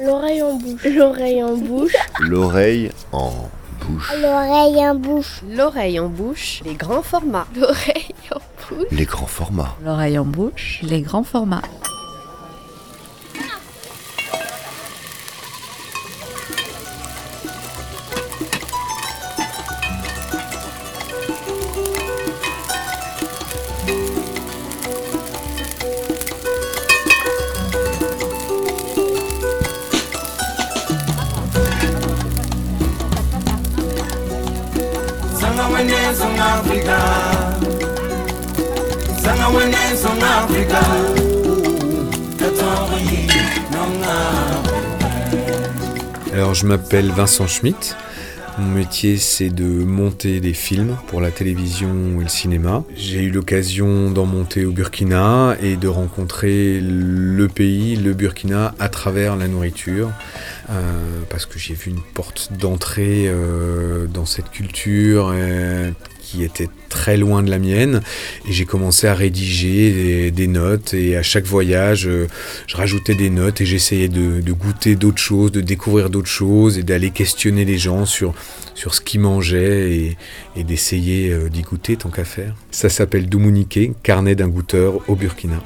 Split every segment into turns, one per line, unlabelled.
L'oreille en bouche. L'oreille en bouche.
L'oreille en bouche.
L'oreille en bouche.
L'oreille en bouche, les grands formats.
L'oreille en bouche.
Les grands formats.
L'oreille en bouche, les grands formats.
Je m'appelle Vincent Schmitt. Mon métier c'est de monter des films pour la télévision et le cinéma. J'ai eu l'occasion d'en monter au Burkina et de rencontrer le pays, le Burkina, à travers la nourriture. Euh, parce que j'ai vu une porte d'entrée euh, dans cette culture euh, était très loin de la mienne et j'ai commencé à rédiger des, notes et à chaque voyage euh, je rajoutais des notes et j'essayais de, goûter d'autres choses, de découvrir d'autres choses et d'aller questionner les gens sur, sur ce qu'ils mangeaient et, d'essayer euh, d'y goûter tant qu'à faire. Ça s'appelle Doumouniké, carnet d'un goûteur au Burkina.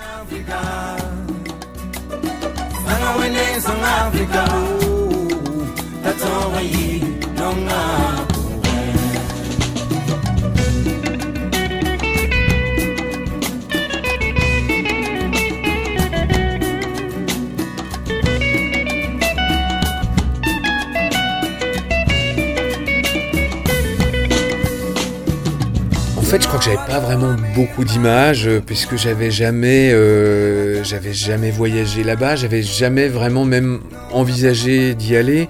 Fait, je crois que j'avais pas vraiment beaucoup d'images euh, puisque j'avais jamais, euh, jamais voyagé là-bas, j'avais jamais vraiment même envisagé d'y aller.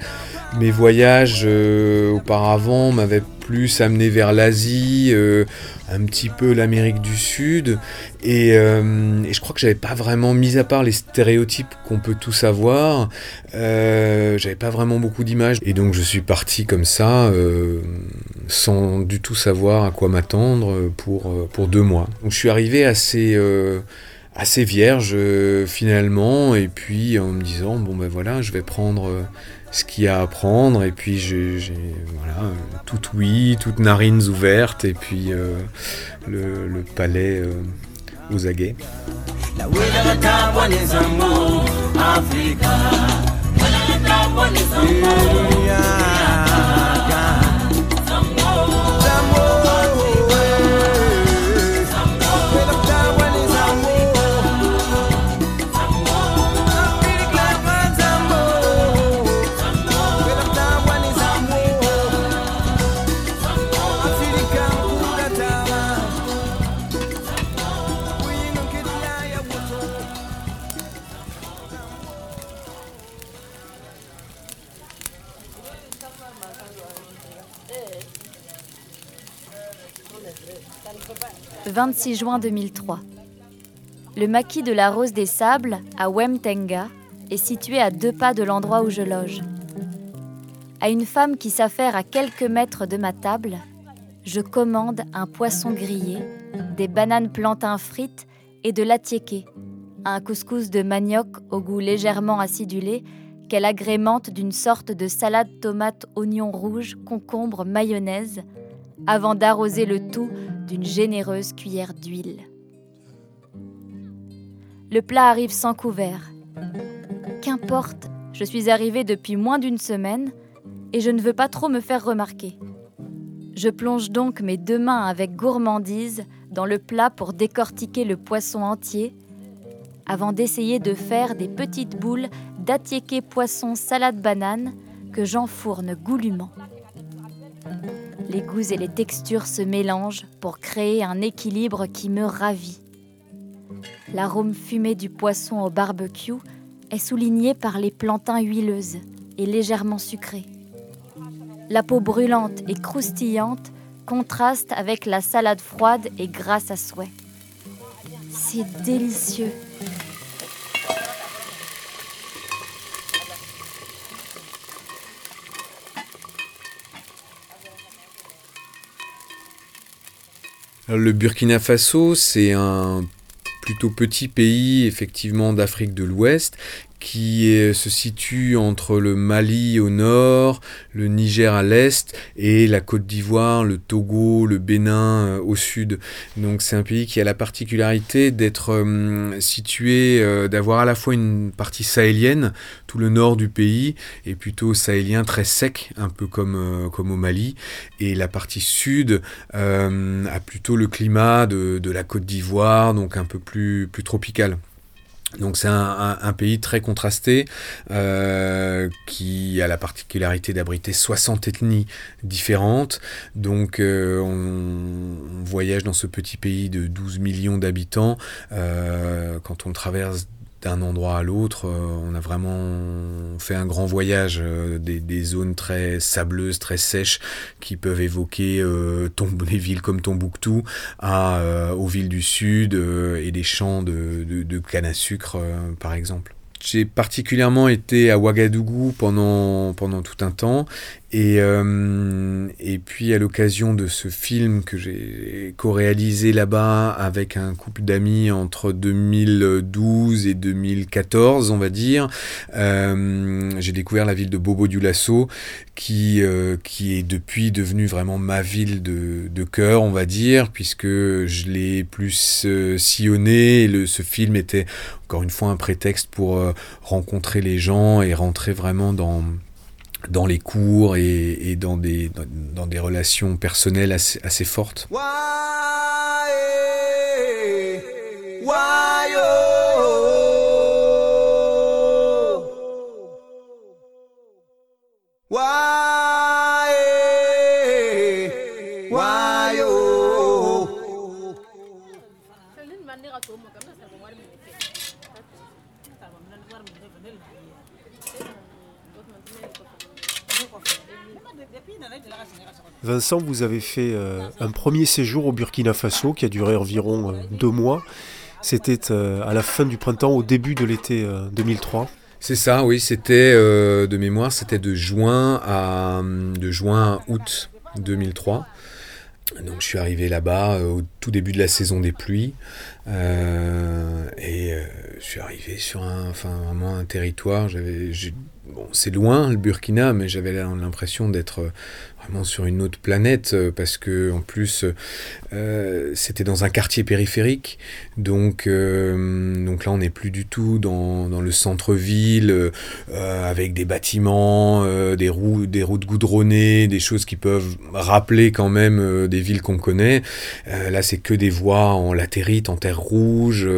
Mes voyages euh, auparavant m'avaient plus amené vers l'Asie, euh, un petit peu l'Amérique du Sud, et, euh, et, je crois que j'avais pas vraiment, mis à part les stéréotypes qu'on peut tous avoir, euh, j'avais pas vraiment beaucoup d'images, et donc je suis parti comme ça, sans du tout savoir à quoi m'attendre pour, pour deux mois. Donc je suis arrivé assez assez vierge finalement. Et puis en me disant bon ben voilà je vais prendre ce qu'il y a à prendre et puis j'ai voilà tout oui toutes narines ouvertes et puis euh, le, le, palais euh, aux aguets
26 juin 2003. Le maquis de la Rose des Sables, à Wemtenga, est situé à deux pas de l'endroit où je loge. À une femme qui s'affaire à quelques mètres de ma table, je commande un poisson grillé, des bananes plantains frites et de l'attiéké, un couscous de manioc au goût légèrement acidulé qu'elle agrémente d'une sorte de salade tomate oignon rouge concombre mayonnaise avant d'arroser le tout d'une généreuse cuillère d'huile. Le plat arrive sans couvert. Qu'importe, je suis arrivée depuis moins d'une semaine et je ne veux pas trop me faire remarquer. Je plonge donc mes deux mains avec gourmandise dans le plat pour décortiquer le poisson entier avant d'essayer de faire des petites boules d'attiéké poisson salade banane que j'enfourne goulûment. Les goûts et les textures se mélangent pour créer un équilibre qui me ravit. L'arôme fumé du poisson au barbecue est souligné par les plantains huileuses et légèrement sucrées. La peau brûlante et croustillante contraste avec la salade froide et grasse à souhait. C'est délicieux.
Le Burkina Faso, c'est un plutôt petit pays, effectivement, d'Afrique de l'Ouest, qui se situe entre le Mali au nord, le Niger à l'est et la Côte d'Ivoire, le Togo, le Bénin euh, au sud. Donc c'est un pays qui a la particularité d'être euh, situé, euh, d'avoir à la fois une partie sahélienne, tout le nord du pays est plutôt sahélien très sec, un peu comme, comme au Mali, et la partie sud a plutôt le climat de, de la Côte d'Ivoire, donc un peu plus, plus tropical. Donc c'est un, pays très contrasté euh, qui a la particularité d'abriter 60 ethnies différentes. Donc euh, on, on voyage dans ce petit pays de 12 millions d'habitants. Euh, quand on traverse d'un endroit à l'autre, euh, on a vraiment fait un grand voyage, euh, des, zones très sableuses, très sèches, qui peuvent évoquer euh, des villes comme Tombouctou euh, aux villes du sud et des champs de, de- canne à sucre, par exemple. J'ai particulièrement été à Ouagadougou pendant, pendant tout un temps et, euh, et puis à l'occasion de ce film que j'ai co-réalisé là-bas avec un couple d'amis entre 2012 et 2014, on va dire, euh, j'ai découvert la ville de Bobo Dioulasso qui, euh, qui est depuis devenue vraiment ma ville de, de cœur, on va dire, puisque je l'ai plus euh, sillonné. Et le, ce film était encore une fois un prétexte pour euh, rencontrer les gens et rentrer vraiment dans dans les cours et, dans, des, dans, des relations personnelles assez, fortes.
Vincent, vous avez fait euh, un premier séjour au Burkina Faso qui a duré environ euh, deux mois. C'était euh, à la fin du printemps, au début de l'été euh, 2003.
C'est ça, oui, c'était de mémoire, c'était de juin à août 2003. Donc je suis arrivé là-bas au tout début de la saison des pluies et je suis arrivé sur un, enfin un territoire. C'est loin le Burkina, mais j'avais l'impression d'être euh, vraiment sur une autre planète euh, parce que en plus euh, c'était dans un quartier périphérique, donc donc là on n'est plus du tout dans, dans le centre-ville avec des bâtiments, des, routes goudronnées, des choses qui peuvent rappeler quand même des villes qu'on connaît. Là, c'est que des voies en latérite, en terre rouge.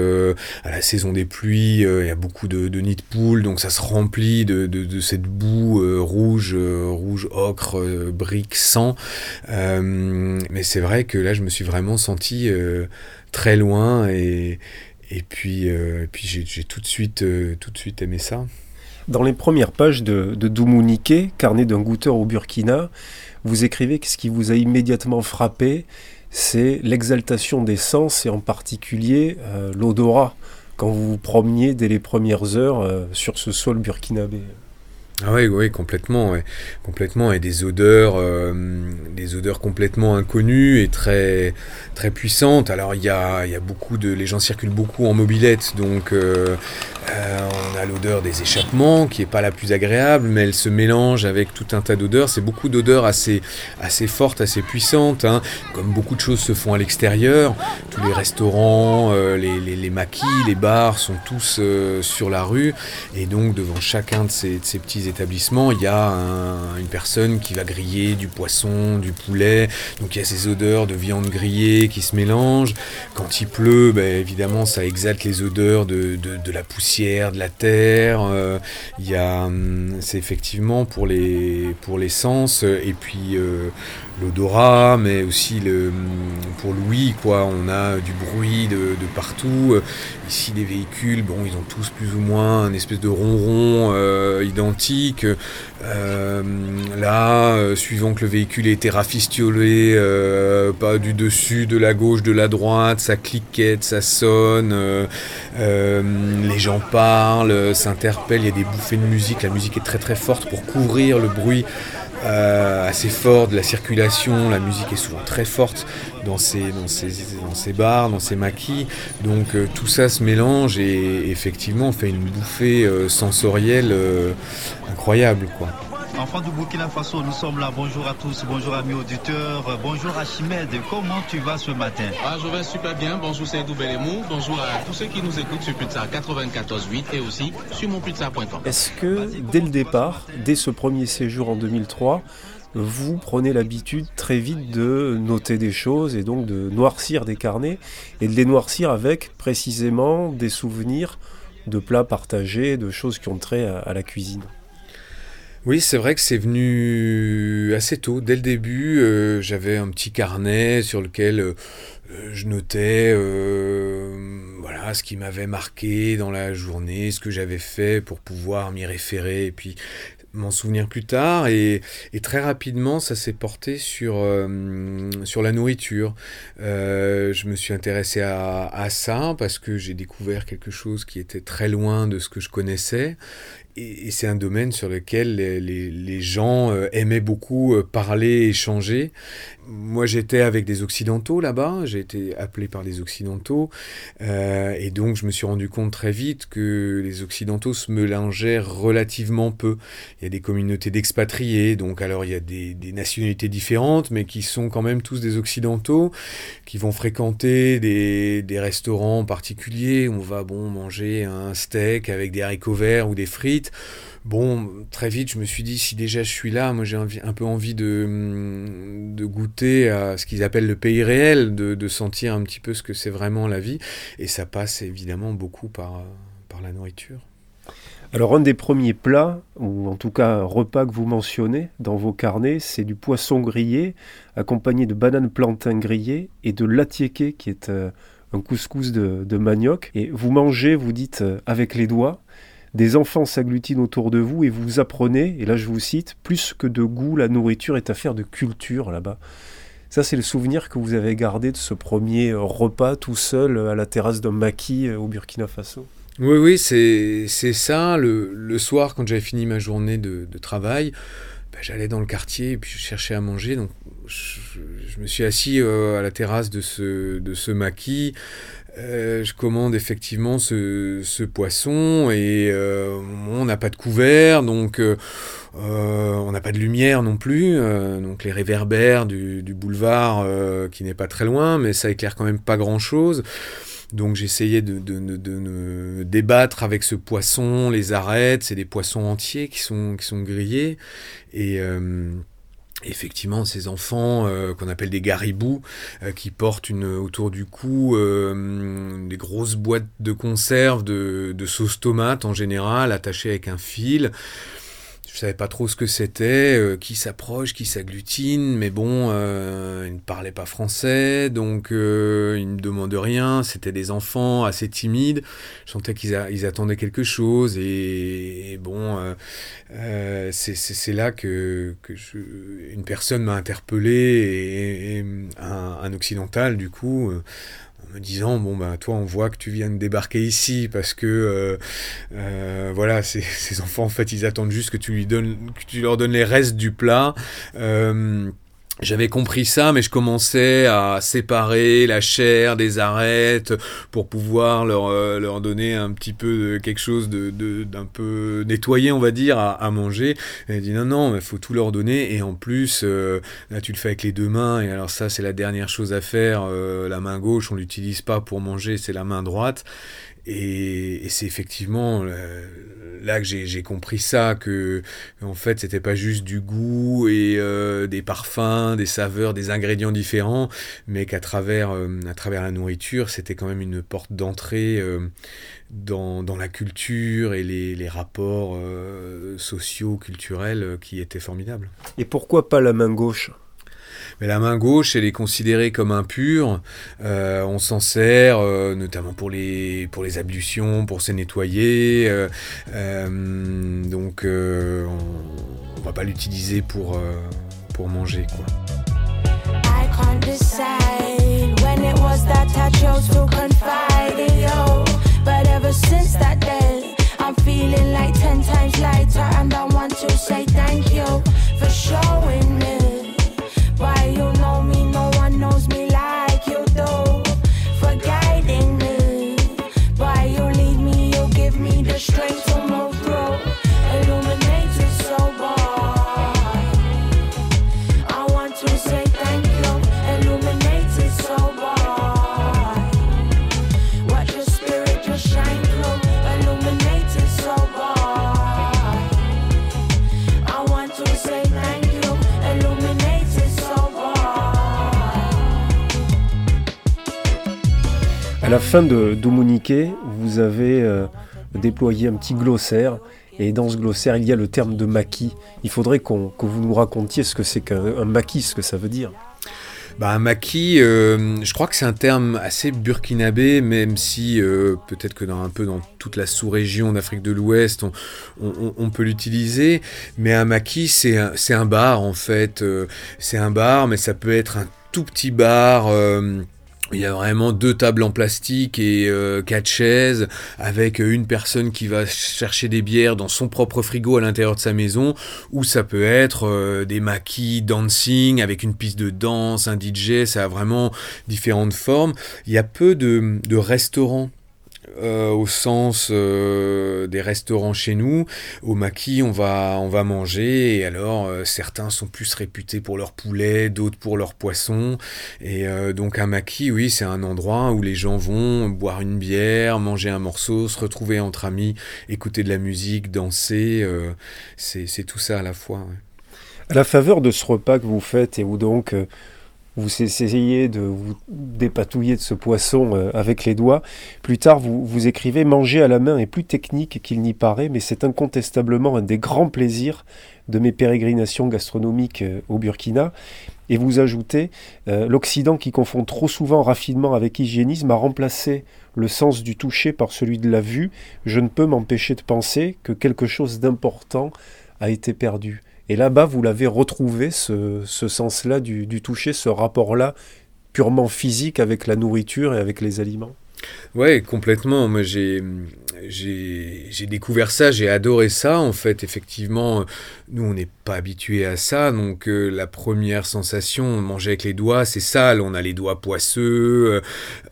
à la saison des pluies, il y a beaucoup de, de nids de poules, donc ça se remplit de, de cette boue euh, rouge, euh, rouge ocre, euh, brique, sang. Mais c'est vrai que là, je me suis vraiment senti très loin et puis, j'ai tout de suite, tout de suite aimé ça.
Dans les premières pages de, de carnet d'un goûteur au Burkina, vous écrivez que ce qui vous a immédiatement frappé, c'est l'exaltation des sens et en particulier l'odorat quand vous vous promeniez dès les premières heures sur ce sol burkinabé.
Ah oui, oui, complètement, complètement, et des odeurs, euh, des odeurs complètement inconnues et très, très puissantes. Alors il y a, y a beaucoup de, les gens circulent beaucoup en mobilette, donc euh, euh, on a l'odeur des échappements qui est pas la plus agréable, mais elle se mélange avec tout un tas d'odeurs. C'est beaucoup d'odeurs assez, assez fortes, assez puissantes. hein. Comme beaucoup de choses se font à l'extérieur, tous les restaurants, les, les, les maquis, les bars sont tous sur la rue, et donc devant chacun de ces, de ces petits il y a un- une personne qui va griller du poisson, du poulet. Donc il y a ces odeurs de viande grillée qui se mélangent. Quand il pleut, ben, évidemment, ça exalte les odeurs de, de, la poussière, de la terre. Euh, il y a, hum, c'est effectivement pour les, pour les sens, et puis euh, l'odorat, mais aussi le, pour l'ouïe, quoi. On a du bruit de, partout. Euh, Ici, les véhicules, bon, ils ont tous plus ou moins un espèce de ronron euh, identique. Euh, là, suivant que le véhicule ait été rafistolé, euh, pas du dessus, de la gauche, de la droite, ça cliquette, ça sonne, les gens parlent, s'interpellent, il y a des bouffées de musique, la musique est très très forte pour couvrir le bruit euh, assez fort de la circulation, la musique est souvent très forte dans ces, dans ces, dans ces bars, dans ces maquis, donc euh, tout ça se mélange et effectivement fait une bouffée euh, sensorielle euh, incroyable quoi.
Enfant du Burkina Faso, nous sommes là. Bonjour à tous, bonjour amis auditeurs, Euh, bonjour Archimède. Comment tu vas ce matin?
Ah, je vais super bien. Bonjour Seydou Belemou. Bonjour à tous ceux qui nous écoutent sur Pizza 94.8 et aussi sur monpizza.com.
Est-ce que dès le départ, dès ce premier séjour en 2003, vous prenez l'habitude très vite de noter des choses et donc de noircir des carnets et de les noircir avec précisément des souvenirs de plats partagés, de choses qui ont trait à, à la cuisine?
Oui, c'est vrai que c'est venu assez tôt. Dès le début, euh, j'avais un petit carnet sur lequel euh, euh, je notais voilà, ce qui m'avait marqué dans la journée, ce que j'avais fait pour pouvoir m'y référer et puis m'en souvenir plus tard. Et, très rapidement, ça s'est porté sur, sur la nourriture. Je me suis intéressé à ça parce que j'ai découvert quelque chose qui était très loin de ce que je connaissais. Et, c'est un domaine sur lequel les, gens euh, aimaient beaucoup euh, parler, échanger. Moi, j'étais avec des Occidentaux là-bas, j'ai été appelé par des Occidentaux, euh, et donc je me suis rendu compte très vite que les Occidentaux se mélangeaient relativement peu. Il y a des communautés d'expatriés, donc alors il y a des, nationalités différentes, mais qui sont quand même tous des Occidentaux, qui vont fréquenter des, des restaurants particuliers, on va bon manger un steak avec des haricots verts ou des frites. Bon, très vite, je me suis dit, si déjà je suis là, moi j'ai un peu envie de, hum, de goûter à ce qu'ils appellent le pays réel, de, sentir un petit peu ce que c'est vraiment la vie. Et ça passe évidemment beaucoup par, la nourriture.
Alors un des premiers plats, ou en tout cas repas que vous mentionnez dans vos carnets, c'est du poisson grillé, accompagné de bananes plantains grillées et de l'attiéké, qui est euh, un couscous de, de manioc. Et vous mangez, vous dites, euh, avec les doigts, des enfants s'agglutinent autour de vous et vous apprenez, et là je vous cite, plus que de goût, la nourriture est affaire de culture là-bas. Ça, c'est le souvenir que vous avez gardé de ce premier euh, repas tout seul euh, à la terrasse d'un maquis euh, au Burkina Faso.
Oui, oui, c'est ça. Le, le soir, quand j'avais fini ma journée de, travail, ben, j'allais dans le quartier et puis je cherchais à manger. Donc, je, me suis assis à la terrasse de ce, de ce maquis. Euh, je commande effectivement ce, poisson et euh, on n'a pas de couvert, donc euh, on n'a pas de lumière non plus. donc les réverbères du, boulevard qui n'est pas très loin, mais ça éclaire quand même pas grand-chose. Donc j'essayais de, de, débattre avec ce poisson, les arêtes, c'est des poissons entiers qui sont, qui sont grillés. Et effectivement, ces enfants euh, qu'on appelle des garibous, euh, qui portent une, autour du cou euh, des grosses boîtes de conserve de, de sauce tomate en général, attachées avec un fil. Je savais pas trop ce que c'était, euh, qui s'approche, qui s'agglutine, mais bon, euh, ils ne parlaient pas français, donc euh, ils ne demandaient rien. C'était des enfants assez timides. Je sentais qu'ils attendaient quelque chose, et, et bon, euh, euh, c'est- là que, que je- une personne m'a interpellé, et, un, un occidental, du coup. Me disant bon bah toi on voit que tu viens de débarquer ici parce que euh, euh, voilà ces, ces enfants en fait ils attendent juste que tu lui donnes que tu leur donnes les restes du plat. Euh, j'avais compris ça, mais je commençais à séparer la chair des arêtes pour pouvoir leur, euh, leur donner un petit peu de quelque chose de, de- d'un peu nettoyé, on va dire, à, à manger. Elle dit non, non, il faut tout leur donner. Et en plus, euh, là, tu le fais avec les deux mains. Et alors ça, c'est la dernière chose à faire. Euh, la main gauche, on l'utilise pas pour manger, c'est la main droite. Et, et c'est effectivement euh, là que j'ai compris ça, que en fait c'était pas juste du goût et euh, des parfums, des saveurs, des ingrédients différents, mais qu'à travers, euh, travers la nourriture, c'était quand même une porte d'entrée euh, dans, dans la culture et les, les rapports sociaux, culturels qui étaient formidables.
Et pourquoi pas la main gauche?
Mais la main gauche, elle est considérée comme impure. Euh, on s'en sert euh, notamment pour les, pour les ablutions, pour se nettoyer. euh, euh, donc, euh, on, on va pas l'utiliser pour, euh, pour manger, quoi.
I'm feeling like ten times lighter, and I want to say thank you for showing.
À fin de Domunique, vous avez euh, déployé un petit glossaire. Et dans ce glossaire, il y a le terme de maquis. Il faudrait qu'on, que vous nous racontiez ce que c'est qu'un un maquis, ce que ça veut dire.
Bah, un maquis, euh, je crois que c'est un terme assez burkinabé, même si euh, peut-être que dans un peu dans toute la sous-région d'Afrique de l'Ouest, on, peut l'utiliser. Mais un maquis, c'est un, un bar en fait. C'est un bar, mais ça peut être un tout petit bar. Il y a vraiment deux tables en plastique et euh, quatre chaises avec une personne qui va chercher des bières dans son propre frigo à l'intérieur de sa maison ou ça peut être euh, des maquis dancing avec une piste de danse, un DJ, ça a vraiment différentes formes. Il y a peu de, de restaurants euh, au sens euh, des restaurants chez nous. Au maquis, on va, on va manger et alors euh, certains sont plus réputés pour leur poulet, d'autres pour leur poisson. Et donc un maquis, oui, c'est un endroit où les gens vont boire une bière, manger un morceau, se retrouver entre amis, écouter de la musique, danser. c'est tout ça à la fois.
À la faveur de ce repas que vous faites et où donc vous essayez de vous dépatouiller de ce poisson euh, avec les doigts, plus tard vous, écrivez Manger à la main est plus technique qu'il n'y paraît, mais c'est incontestablement un des grands plaisirs de mes pérégrinations gastronomiques euh, au Burkina. Et vous ajoutez euh, L'Occident qui confond trop souvent raffinement avec hygiénisme a remplacé le sens du toucher par celui de la vue. Je ne peux m'empêcher de penser que quelque chose d'important a été perdu. Et là-bas, vous l'avez retrouvé, ce, sens-là du, du toucher, ce rapport-là purement physique avec la nourriture et avec les aliments?
Ouais, complètement. Moi, j'ai, j'ai, découvert ça, j'ai adoré ça. En fait, effectivement, nous, on n'est pas habitués à ça. Donc, euh, la première sensation, manger avec les doigts, c'est sale. On a les doigts poisseux. euh,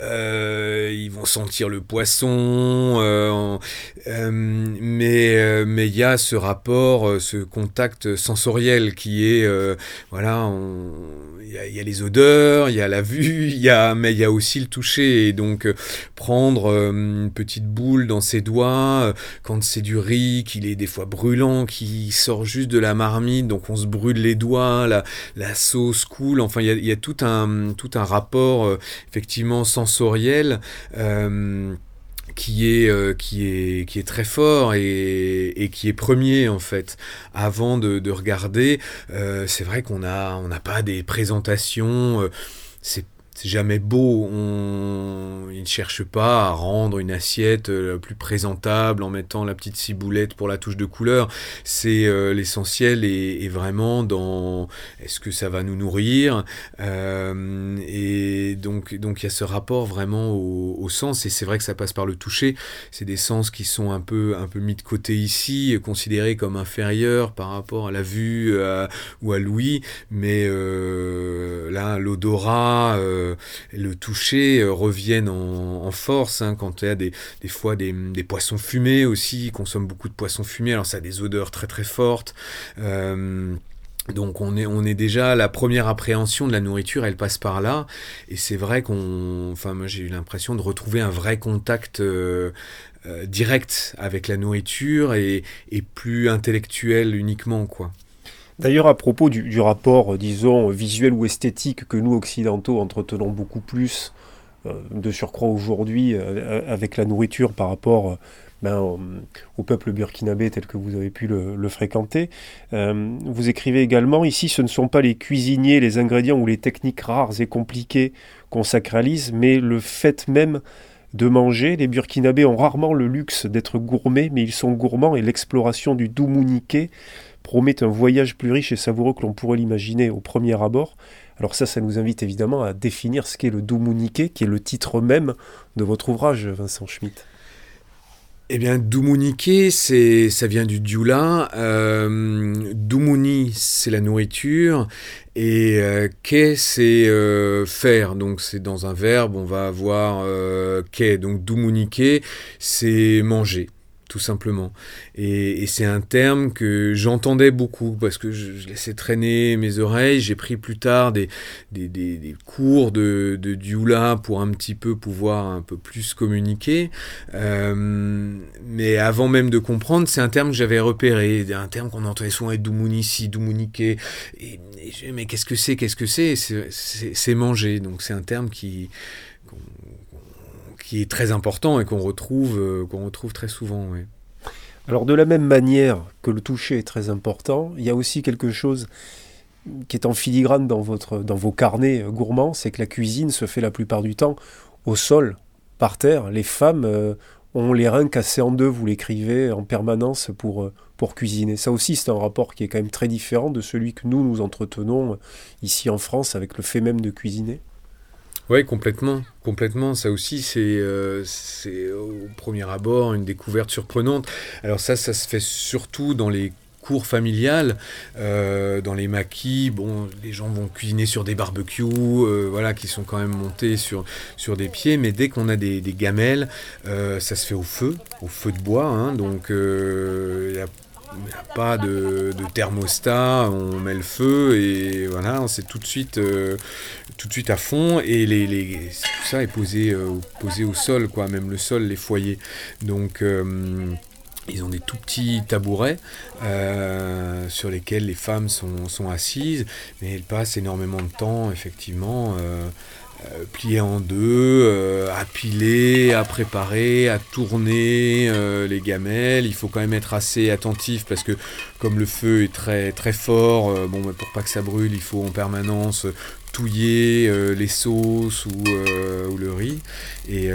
euh, ils vont sentir le poisson. mais mais il y a ce rapport, ce contact sensoriel qui est, voilà, il y, a, les odeurs, il y a la vue, y a, mais il y a aussi le toucher. Et donc, prendre euh, une petite boule dans ses doigts, euh, quand c'est du riz, qu'il est des fois brûlant, qui sort juste de la marmite, donc on se brûle les doigts, la, sauce coule, enfin il y a, tout, un, tout un rapport euh, effectivement sensoriel. qui est, qui, est, qui est très fort et, qui est premier en fait. Avant de, de regarder, c'est vrai qu'on a on n'a pas des présentations, c'est c'est jamais beau, on... ils ne cherchent pas à rendre une assiette euh, plus présentable en mettant la petite ciboulette pour la touche de couleur. C'est euh, l'essentiel est, est vraiment dans est-ce que ça va nous nourrir Euh, et donc donc il y a ce rapport vraiment au, au sens et c'est vrai que ça passe par le toucher. C'est des sens qui sont un peu un peu mis de côté ici, considérés comme inférieurs par rapport à la vue ou à l'ouïe, mais là l'odorat le toucher euh, reviennent en, force hein, quand il y a des, fois des, poissons fumés aussi, ils consomment beaucoup de poissons fumés, alors ça a des odeurs très très fortes. Euh, donc on est, on est déjà la première appréhension de la nourriture, elle passe par là, et c'est vrai qu'on, enfin moi j'ai eu l'impression de retrouver un vrai contact euh, euh, direct avec la nourriture et, et plus intellectuel uniquement quoi.
D'ailleurs, à propos du, rapport, euh, disons, visuel ou esthétique que nous, occidentaux, entretenons beaucoup plus, euh, de surcroît aujourd'hui, euh, avec la nourriture par rapport ben, au, peuple burkinabé tel que vous avez pu le, fréquenter, vous écrivez également, ici, ce ne sont pas les cuisiniers, les ingrédients ou les techniques rares et compliquées qu'on sacralise, mais le fait même de manger. Les Burkinabés ont rarement le luxe d'être gourmets, mais ils sont gourmands et l'exploration du Doumouniké promet un voyage plus riche et savoureux que l'on pourrait l'imaginer au premier abord. Alors ça, ça nous invite évidemment à définir ce qu'est le Doumouniké, qui est le titre même de votre ouvrage, Vincent Schmitt.
Eh bien, Doumouniké, c'est, ça vient du dioula. Euh, Doumouni, c'est la nourriture. Et euh, c'est euh, faire. Donc, c'est dans un verbe, on va avoir euh, ké. Donc, Doumouniké, c'est manger tout simplement. Et, c'est un terme que j'entendais beaucoup parce que je, laissais traîner mes oreilles. J'ai pris plus tard des, des, des, cours de, de Dioula pour un petit peu pouvoir un peu plus communiquer. Euh, mais avant même de comprendre, c'est un terme que j'avais repéré, un terme qu'on entendait souvent être Doumounici, Doumouniké. Et, et mais qu'est-ce que c'est Qu'est-ce que c'est C'est manger. Donc c'est un terme qui qui est très important et qu'on retrouve, euh, qu'on retrouve très souvent.
Alors de la même manière que le toucher est très important, il y a aussi quelque chose qui est en filigrane dans, votre, dans vos carnets euh, gourmands, c'est que la cuisine se fait la plupart du temps au sol, par terre. Les femmes euh, ont les reins cassés en deux, vous l'écrivez en permanence pour, pour cuisiner. Ça aussi, c'est un rapport qui est quand même très différent de celui que nous, nous entretenons ici en France avec le fait même de cuisiner.
Oui, complètement, complètement. Ça aussi, c'est euh, c'est au premier abord une découverte surprenante. Alors ça, ça se fait surtout dans les cours familiales, euh, dans les maquis. Bon, les gens vont cuisiner sur des barbecues, euh, voilà, qui sont quand même montés sur sur des pieds. Mais dès qu'on a des, gamelles, ça se fait au feu, au feu de bois. hein. donc il a pas de, thermostat, on met le feu et voilà, c'est tout de suite, euh, tout de suite à fond et les, les- tout ça est posé, euh, au sol, quoi, même le sol, les foyers. Donc euh, ils ont des tout petits tabourets sur lesquels les femmes sont, assises, mais elles passent énormément de temps, effectivement. Euh, pliés en deux, euh, à piler, à préparer, à tourner euh, les gamelles. Il faut quand même être assez attentif parce que comme le feu est très très fort, bon, bah, pour pas que ça brûle, il faut en permanence touiller les sauces ou, le riz. Et,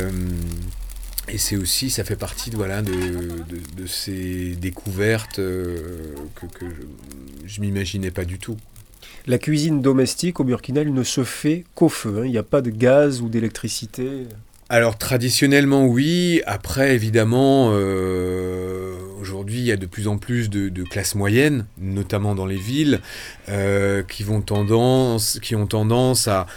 c'est aussi, ça fait partie de, voilà, de, ces découvertes que, que je, je m'imaginais pas du tout.
La cuisine domestique au Burkina, ne se fait qu'au feu. hein. Il n'y a pas de gaz ou d'électricité.
Alors traditionnellement oui, après évidemment euh, aujourd'hui il y a de plus en plus de, classes moyennes, notamment dans les villes, euh, qui, vont tendance, qui ont tendance à,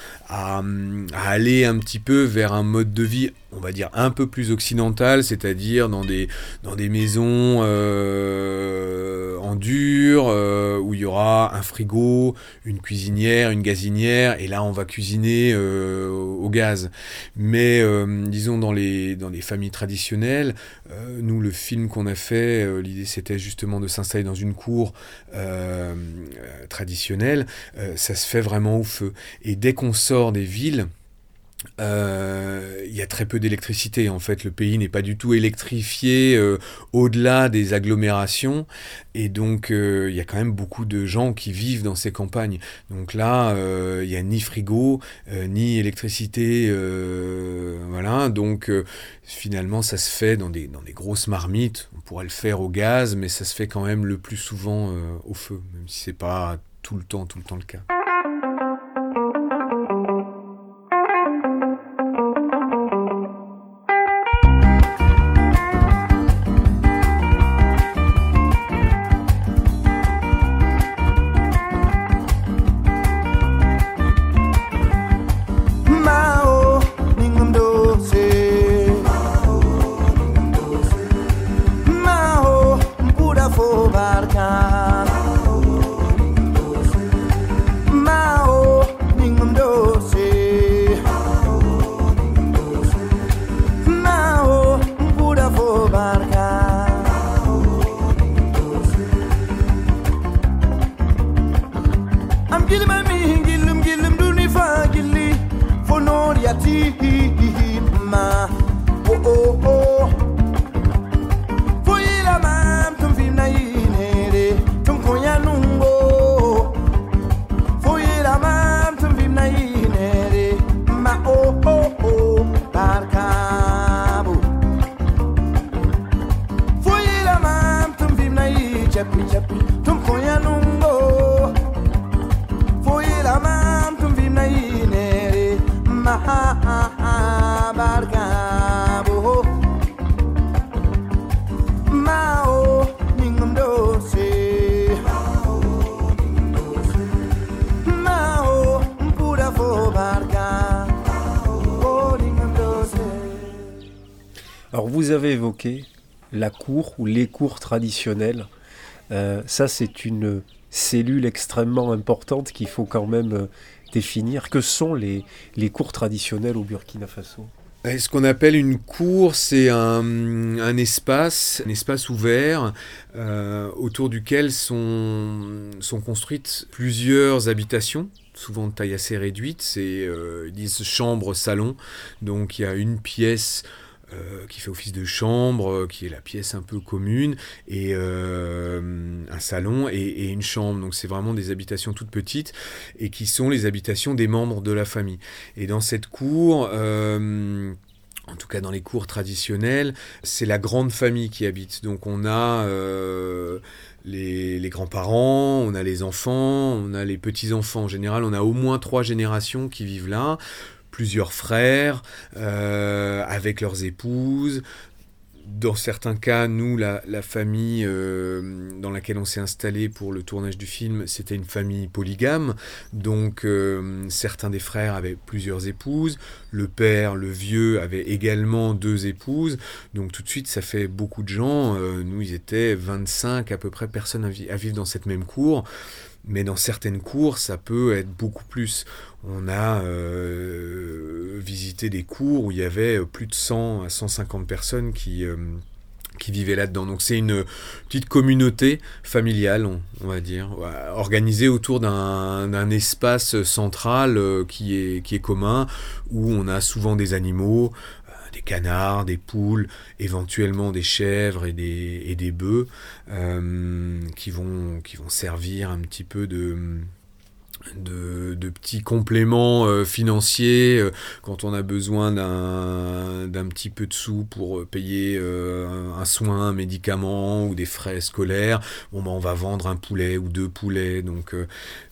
aller un petit peu vers un mode de vie on va dire un peu plus occidental, c'est-à-dire dans des, dans des maisons euh, en dur, euh, où il y aura un frigo, une cuisinière, une gazinière, et là on va cuisiner au gaz. Mais disons dans les, dans les familles traditionnelles, nous le film qu'on a fait, euh, l'idée c'était justement de s'installer dans une cour euh, euh, traditionnelle, ça se fait vraiment au feu. Et dès qu'on sort des villes, euh, il y a très peu d'électricité. En fait, le pays n'est pas du tout électrifié euh, au-delà des agglomérations. Et donc, euh, il y a quand même beaucoup de gens qui vivent dans ces campagnes. Donc là, il n'y a ni frigo, ni électricité. voilà. Donc, finalement, ça se fait dans des, dans des grosses marmites. On pourrait le faire au gaz, mais ça se fait quand même le plus souvent au feu, même si c'est pas tout le temps, tout le temps le cas.
party. La cour ou les cours traditionnelles. Euh, ça, c'est une cellule extrêmement importante qu'il faut quand même euh, définir. Que sont les, les cours traditionnels au Burkina Faso?
Et Ce qu'on appelle une cour, c'est un, espace, un espace ouvert euh, autour duquel sont, sont construites plusieurs habitations, souvent de taille assez réduite. C'est euh, ils disent chambre, salon. Donc il y a une pièce euh, qui fait office de chambre, euh, qui est la pièce un peu commune, et euh, un salon et, une chambre. Donc c'est vraiment des habitations toutes petites et qui sont les habitations des membres de la famille. Et dans cette cour, en tout cas dans les cours traditionnelles, c'est la grande famille qui habite. Donc on a les grands-parents, on a les enfants, on a les petits-enfants. En général, on a au moins trois générations qui vivent là, plusieurs frères euh, avec leurs épouses. Dans certains cas, nous, la, la famille euh, dans laquelle on s'est installé pour le tournage du film, c'était une famille polygame. Donc, euh, certains des frères avaient plusieurs épouses. Le père, le vieux, avait également deux épouses. Donc, tout de suite, ça fait beaucoup de gens. Nous, ils étaient 25 à peu près personnes à vivre dans cette même cour. Mais dans certaines cours, ça peut être beaucoup plus. On a euh, visité des cours où il y avait plus de 100 à 150 personnes qui, euh, qui vivaient là-dedans. Donc c'est une petite communauté familiale, on, on va dire, organisée autour d'un espace central euh, qui, est, qui est commun, où on a souvent des animaux, euh, des canards, des poules, éventuellement des chèvres et des, et des bœufs, euh, qui, vont, qui vont servir un petit peu de de, de petits compléments euh, financiers euh, quand on a besoin d'un petit peu de sous pour euh, payer un, soin, un médicament ou des frais scolaires. Bon, ben, on va vendre un poulet ou deux poulets. Donc,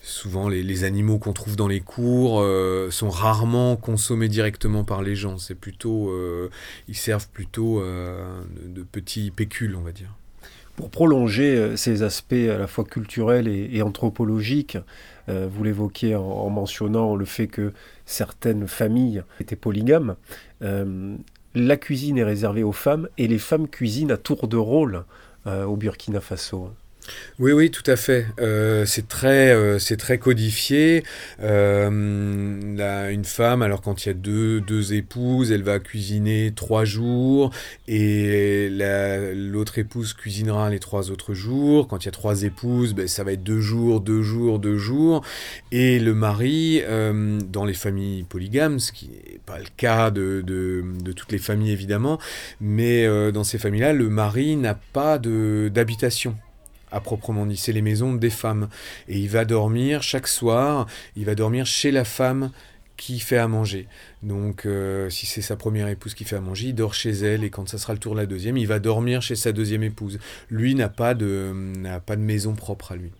souvent, les, les animaux qu'on trouve dans les cours sont rarement consommés directement par les gens. C'est plutôt, ils servent plutôt de petits pécules, on va dire.
Pour prolonger euh, ces aspects à la fois culturels et, anthropologiques, euh, vous l'évoquiez en, en mentionnant le fait que certaines familles étaient polygames. Euh, la cuisine est réservée aux femmes et les femmes cuisinent à tour de rôle au Burkina Faso.
Oui, oui, tout à fait. Euh, c'est très, euh, c'est très codifié. Euh, une femme, alors quand il y a deux, deux épouses, elle va cuisiner trois jours et la- l'autre épouse cuisinera les trois autres jours. Quand il y a trois épouses, ben, ça va être deux jours, deux jours, deux jours. Et le mari, dans les familles polygames, ce qui n'est pas le cas de, de, de toutes les familles évidemment, mais dans ces familles-là, le mari n'a pas d'habitation à proprement dit. C'est les maisons des femmes. Et il va dormir chaque soir, il va dormir chez la femme qui fait à manger. Donc, euh, si c'est sa première épouse qui fait à manger, il dort chez elle. Et quand ça sera le tour de la deuxième, il va dormir chez sa deuxième épouse. Lui n'a pas de, n'a pas de maison propre à lui.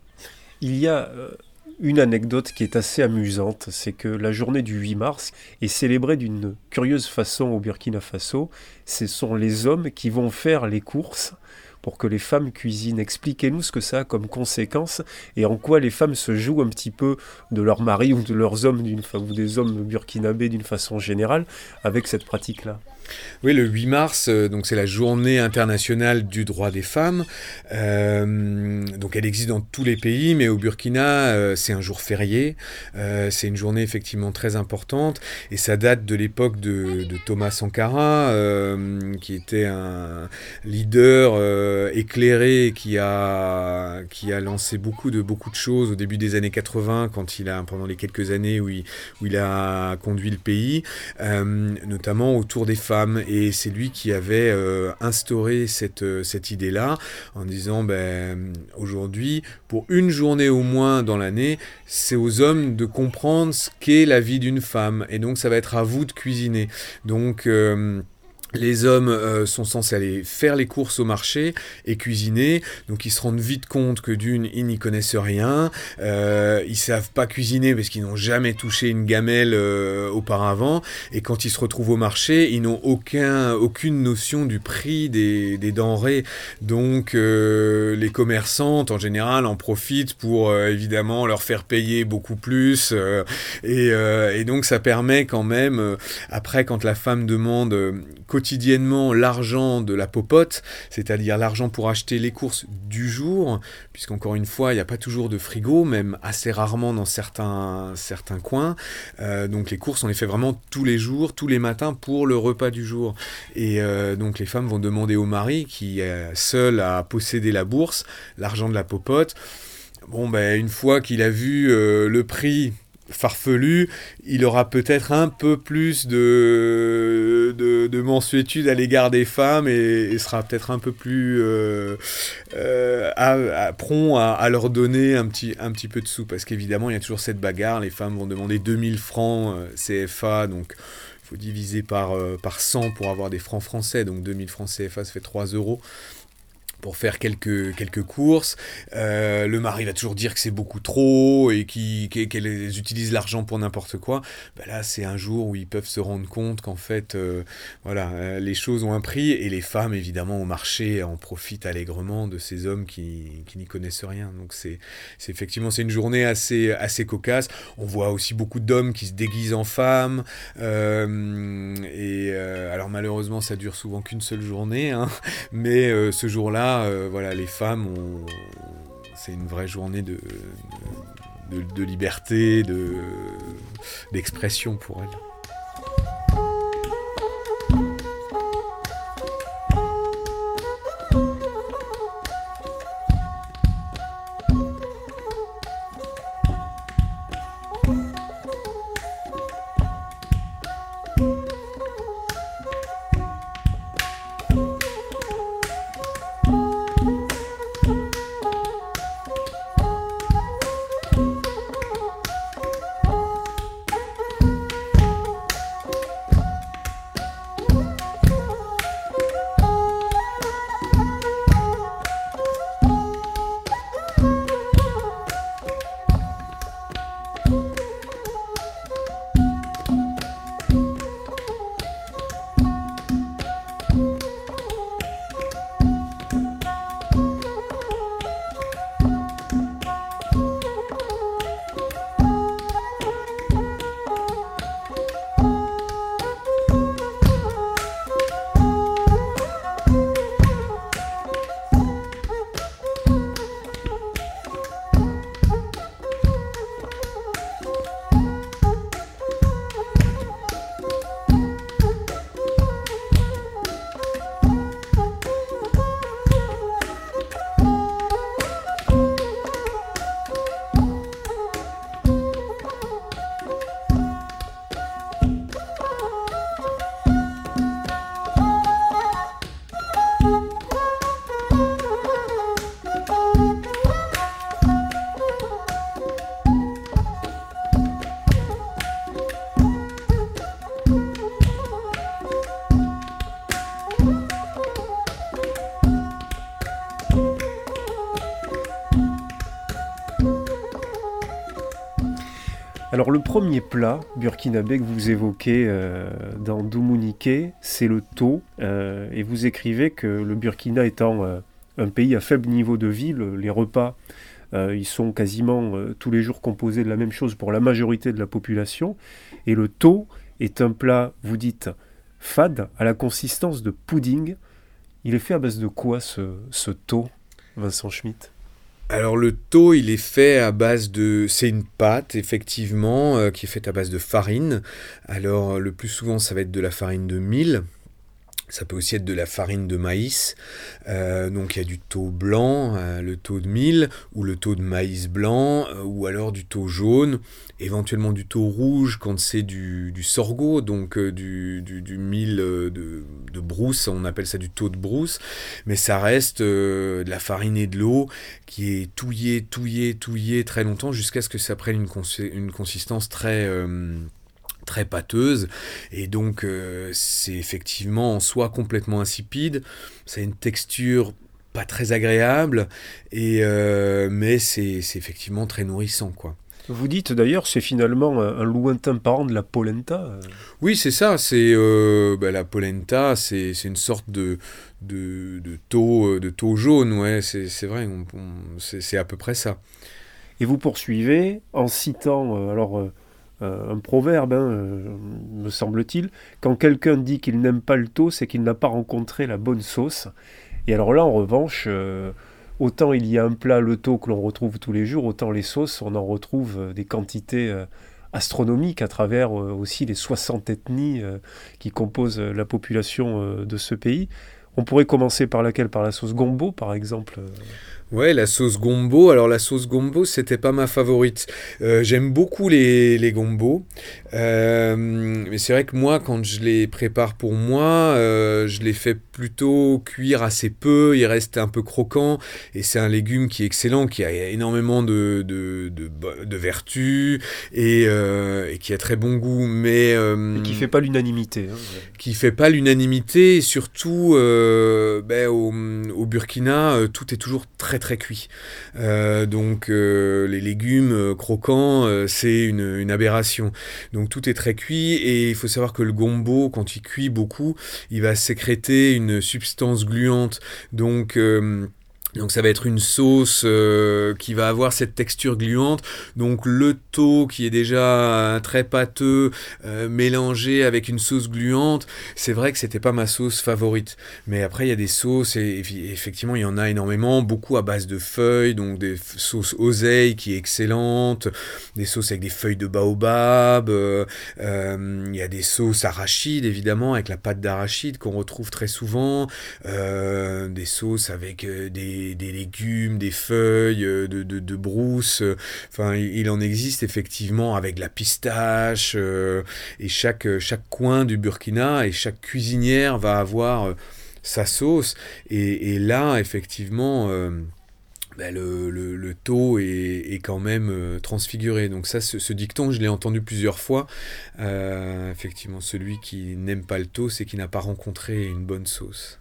Il y a euh, une anecdote qui est assez amusante, c'est que la journée du 8 mars est célébrée d'une curieuse façon au Burkina Faso. Ce sont les hommes qui vont faire les courses pour que les femmes cuisinent. Expliquez-nous ce que ça a comme conséquence et en quoi les femmes se jouent un petit peu de leur mari ou de leurs hommes ou des hommes burkinabés d'une façon générale avec cette pratique-là.
Oui, le 8 mars, euh, donc c'est la journée internationale du droit des femmes. Euh, donc elle existe dans tous les pays, mais au Burkina, euh, c'est un jour férié. C'est une journée effectivement très importante et ça date de l'époque de, de Thomas Sankara, qui était un leader éclairé qui a, qui a lancé beaucoup de, beaucoup de choses au début des années 80, quand il a, pendant les quelques années où il, où il a conduit le pays, notamment autour des femmes. Et c'est lui qui avait euh, instauré cette, euh, cette idée-là en disant, ben, aujourd'hui, pour une journée au moins dans l'année, c'est aux hommes de comprendre ce qu'est la vie d'une femme. Et donc, ça va être à vous de cuisiner. Donc, euh, les hommes euh, sont censés aller faire les courses au marché et cuisiner, donc ils se rendent vite compte que d'une, ils n'y connaissent rien, euh, ils savent pas cuisiner parce qu'ils n'ont jamais touché une gamelle euh, auparavant, et quand ils se retrouvent au marché, ils n'ont aucun, aucune notion du prix des, des denrées, donc euh, les commerçantes en général en profitent pour euh, évidemment leur faire payer beaucoup plus, euh, et, et donc ça permet quand même, après quand la femme demande quotidiennement l'argent de la popote, c'est-à-dire l'argent pour acheter les courses du jour, puisqu'encore une fois, il n'y a pas toujours de frigo, même assez rarement dans certains, coins. Euh, donc les courses, on les fait vraiment tous les jours, tous les matins pour le repas du jour. Et euh, donc les femmes vont demander au mari, qui est seul à posséder la bourse, l'argent de la popote. Bon, ben, une fois qu'il a vu euh, le prix farfelu, il aura peut-être un peu plus de, de, de mensuétude à l'égard des femmes et, sera peut-être un peu plus euh, euh, à, prompt à, leur donner un petit, peu de sous. Parce qu'évidemment, il y a toujours cette bagarre. Les femmes vont demander 2000 francs euh, CFA, donc il faut diviser par, par 100 pour avoir des francs français. Donc 2000 francs CFA, ça fait 3 euros pour faire quelques, quelques courses. Euh, le mari va toujours dire que c'est beaucoup trop et qui- qu'elles qu'elles utilisent l'argent pour n'importe quoi. Ben là, c'est un jour où ils peuvent se rendre compte qu'en fait, euh, voilà, euh, les choses ont un prix et les femmes, évidemment, au marché en profitent allègrement de ces hommes qui, qui n'y connaissent rien. Donc c'est effectivement c'est une journée assez, assez cocasse. On voit aussi beaucoup d'hommes qui se déguisent en femmes. et alors malheureusement, ça dure souvent qu'une seule journée. hein. Mais ce jour-là, euh, voilà, les femmes, c'est une vraie journée de, de, de liberté, de, d'expression pour elles.
Alors le premier plat burkinabé que vous évoquez euh, dans Doumouniké, c'est le taux. euh, et vous écrivez que le Burkina étant euh, un pays à faible niveau de vie, le- les repas, ils sont quasiment tous les jours composés de la même chose pour la majorité de la population. Et le taux est un plat, vous dites, fade, à la consistance de pudding. Il est fait à base de quoi ce, ce taux, Vincent Schmitt?
Alors le taux, il est fait à base de... C'est une pâte, effectivement, euh, qui est faite à base de farine. Alors le plus souvent, ça va être de la farine de mil. Ça peut aussi être de la farine de maïs. Euh, donc il y a du taux blanc, euh, le taux de mil, ou le taux de maïs blanc, euh, ou alors du taux jaune, éventuellement du taux rouge quand c'est du, sorgho, donc du, du, mil de, de brousse, on appelle ça du taux de brousse. Mais ça reste de la farine et de l'eau qui est touillée, touillée, touillée très longtemps jusqu'à ce que ça prenne une consistance très... très pâteuse et donc euh, c'est effectivement en soi complètement insipide ça a une texture pas très agréable et euh, mais c'est c'est effectivement très nourrissant quoi
Vous dites d'ailleurs, c'est finalement un, un lointain parent de la polenta. euh.
Oui, c'est ça. C'est euh, bah, la polenta, c'est c'est une sorte de de, de taux de taux jaune. Ouais, c'est c'est vrai. c'est c'est à peu près ça.
Et vous poursuivez en citant alors un proverbe, hein, me semble-t-il. Quand quelqu'un dit qu'il n'aime pas le taux, c'est qu'il n'a pas rencontré la bonne sauce. Et alors là, en revanche, autant il y a un plat, le taux, que l'on retrouve tous les jours, autant les sauces, on en retrouve des quantités astronomiques à travers aussi les 60 ethnies qui composent la population de ce pays. On pourrait commencer par laquelle? Par la sauce gombo, par exemple
Ouais, la sauce gombo. Alors la sauce gombo, c'était pas ma favorite. Euh, j'aime beaucoup les, les gombos. Euh, mais c'est vrai que moi, quand je les prépare pour moi, euh, je les fais plutôt cuire assez peu. Il reste un peu croquant. Et c'est un légume qui est excellent, qui a énormément de, de, de, vertus et, et, qui a très bon goût. Mais,
et qui fait pas l'unanimité. Hein,
Qui fait pas l'unanimité. Et surtout, ben, au, Burkina, tout est toujours très très cuit. Euh, donc euh, les légumes euh, croquants, c'est une, une, aberration. Donc tout est très cuit et il faut savoir que le gombo, quand il cuit beaucoup, il va sécréter une substance gluante. Donc donc ça va être une sauce euh, qui va avoir cette texture gluante. Donc le taux qui est déjà très pâteux euh, mélangé avec une sauce gluante, c'est vrai que c'était pas ma sauce favorite. Mais après il y a des sauces et, effectivement il y en a énormément, beaucoup à base de feuilles, donc des sauces oseille qui est excellente, des sauces avec des feuilles de baobab, euh, il y a des sauces arachides évidemment avec la pâte d'arachide qu'on retrouve très souvent, des sauces avec des des, légumes, des feuilles, euh, de, de, brousse. Euh, enfin, il, en existe effectivement avec la pistache. Euh, et chaque, chaque coin du Burkina et chaque cuisinière va avoir sa sauce. Et, là, effectivement... Ben, le, le, taux est, quand même transfiguré. Donc ça, ce, dicton, je l'ai entendu plusieurs fois. effectivement, celui qui n'aime pas le taux, c'est qu'il n'a pas rencontré une bonne sauce.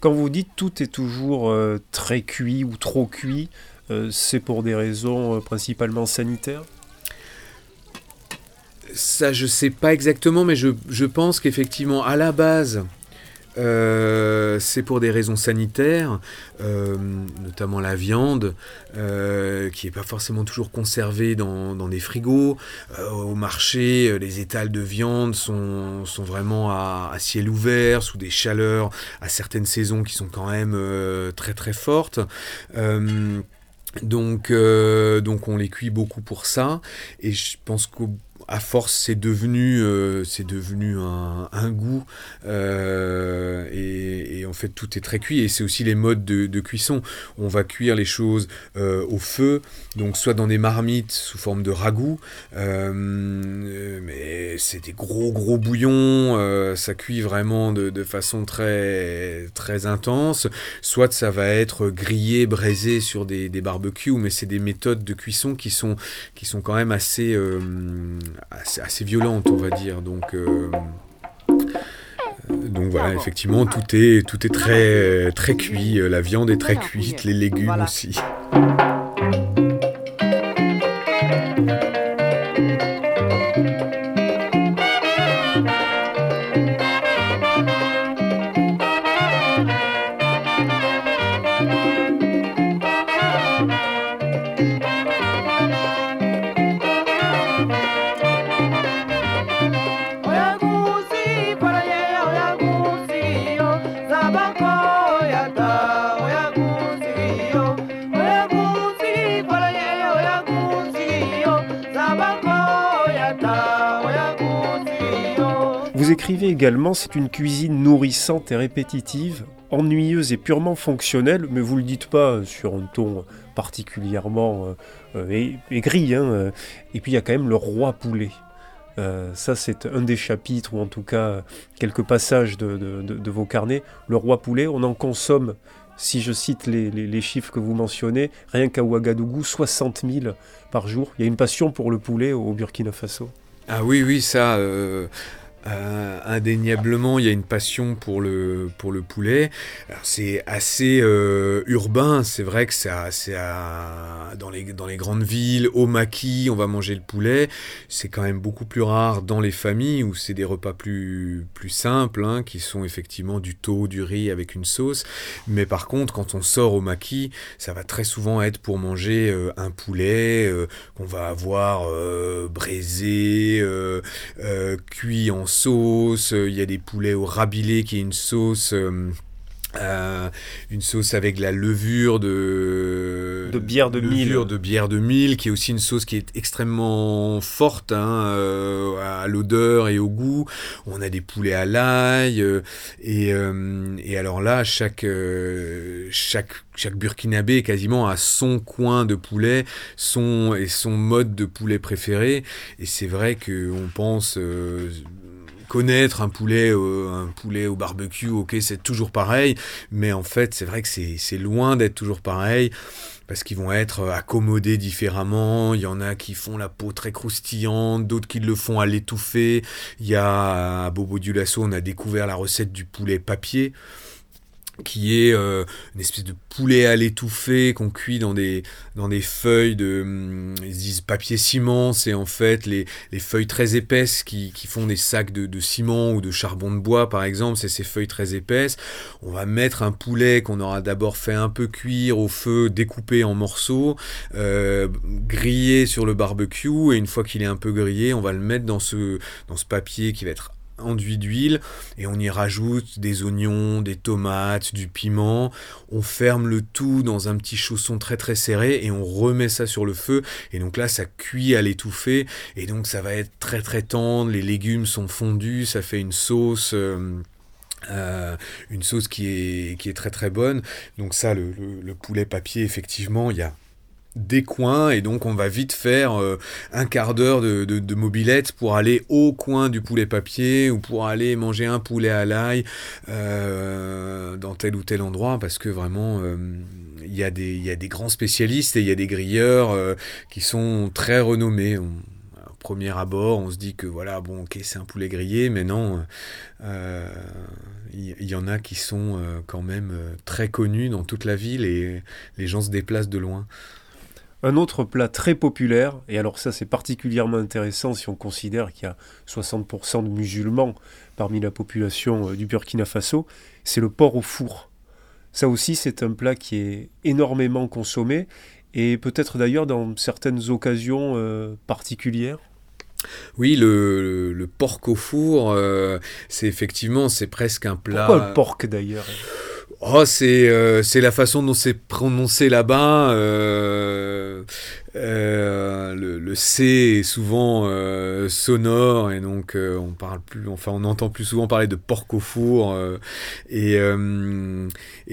Quand vous dites tout est toujours euh, très cuit ou trop cuit, euh, c'est pour des raisons euh, principalement sanitaires?
Ça, je sais pas exactement, mais je, pense qu'effectivement, à la base, c'est pour des raisons sanitaires, euh, notamment la viande, euh, qui n'est pas forcément toujours conservée dans, des frigos. au marché, les étals de viande sont, vraiment à, ciel ouvert, sous des chaleurs, à certaines saisons qui sont quand même très très fortes. donc, donc on les cuit beaucoup pour ça. Et je pense qu'au à force, c'est devenu, euh, un, goût. Euh, et, en fait, tout est très cuit. Et c'est aussi les modes de, cuisson. On va cuire les choses euh, au feu, donc soit dans des marmites sous forme de ragoût, mais c'est des gros gros bouillons. ça cuit vraiment de, façon très intense. Soit ça va être grillé, braisé sur des, des barbecues, mais c'est des méthodes de cuisson qui sont qui sont quand même assez assez, violente, on va dire. Donc, euh, euh, donc voilà, effectivement, tout est, tout est très, très cuit. La viande est très cuite, les légumes aussi.
Également, c'est une cuisine nourrissante et répétitive, ennuyeuse et purement fonctionnelle, mais vous le dites pas sur un ton particulièrement euh, euh, aigri. Hein, euh. et puis il y a quand même le roi poulet. ça, c'est un des chapitres, ou en tout cas quelques passages de, vos carnets. Le roi poulet, on en consomme, si je cite les, chiffres que vous mentionnez, rien qu'à Ouagadougou, 60 000 par jour. Il y a une passion pour le poulet au Burkina Faso.
Ah oui, oui, ça. Euh, indéniablement, il y a une passion pour le, pour le poulet. C'est assez euh, urbain, c'est vrai que c'est dans, les, dans les grandes villes, au maquis, on va manger le poulet. C'est quand même beaucoup plus rare dans les familles où c'est des repas plus, plus simples, hein, qui sont effectivement du thau, du riz avec une sauce. Mais par contre, quand on sort au maquis, ça va très souvent être pour manger euh, un poulet euh, qu'on va avoir euh, braisé, euh, euh, cuit en sauce. Euh, Il y a des poulets au rabilé qui est une sauce. euh, euh, une sauce avec la levure de
De bière de
levure de bière de mil qui est aussi une sauce qui est extrêmement forte hein, euh, à l'odeur et au goût on a des poulets à l'ail euh, et, et alors là chaque chaque chaque burkinabé quasiment a son coin de poulet son et son mode de poulet préféré et c'est vrai que on pense connaître un poulet, euh, un poulet au barbecue, ok, c'est toujours pareil, mais en fait, c'est vrai que c'est loin d'être toujours pareil. Parce qu'ils vont être euh, accommodés différemment. Il y en a qui font la peau très croustillante, d'autres qui le font à l'étouffer. Il y a à Bobo du Lasso, on a découvert la recette du poulet papier qui est euh, une espèce de poulet à l'étouffée qu'on cuit dans des, dans des feuilles de hum, ils disent papier ciment. C'est en fait les, les feuilles très épaisses qui, qui font des sacs de, ciment ou de charbon de bois par exemple. C'est ces feuilles très épaisses. On va mettre un poulet qu'on aura d'abord fait un peu cuire au feu découpé en morceaux euh, grillé sur le barbecue. Et une fois qu'il est un peu grillé on va le mettre dans ce, dans ce papier qui va être enduit d'huile et on y rajoute des oignons, des tomates, du piment. On ferme le tout dans un petit chausson très très serré et on remet ça sur le feu. Et donc là, ça cuit à l'étouffer et donc ça va être très très tendre. Les légumes sont fondus, ça fait une sauce. euh, euh, une sauce qui est, qui est très très bonne. Donc ça, le, le- le poulet papier, effectivement, il y a des coins et donc on va vite faire euh, un quart d'heure de, mobilette pour aller au coin du poulet papier ou pour aller manger un poulet à l'ail euh, dans tel ou tel endroit parce que vraiment euh, il y, a des- il y a des grands spécialistes et il y a des grilleurs euh, qui sont très renommés. Premier abord, on se dit que voilà, bon, ok, c'est un poulet grillé, mais non, euh, il y, en a qui sont euh, quand même euh, très connus dans toute la ville et les gens se déplacent de loin.
Un autre plat très populaire, et alors ça c'est particulièrement intéressant si on considère qu'il y a 60% de musulmans parmi la population euh, du Burkina Faso, c'est le porc au four. Ça aussi c'est un plat qui est énormément consommé, et peut-être d'ailleurs dans certaines occasions euh, particulières.
Oui, le, le, le porc au four, euh, c'est effectivement, c'est presque un plat.
Pourquoi le porc d'ailleurs?
Oh, c'est euh, la façon dont c'est prononcé là-bas. euh, euh, le, C est souvent euh, sonore et donc euh, on parle plus, enfin on entend plus souvent parler de porc au four et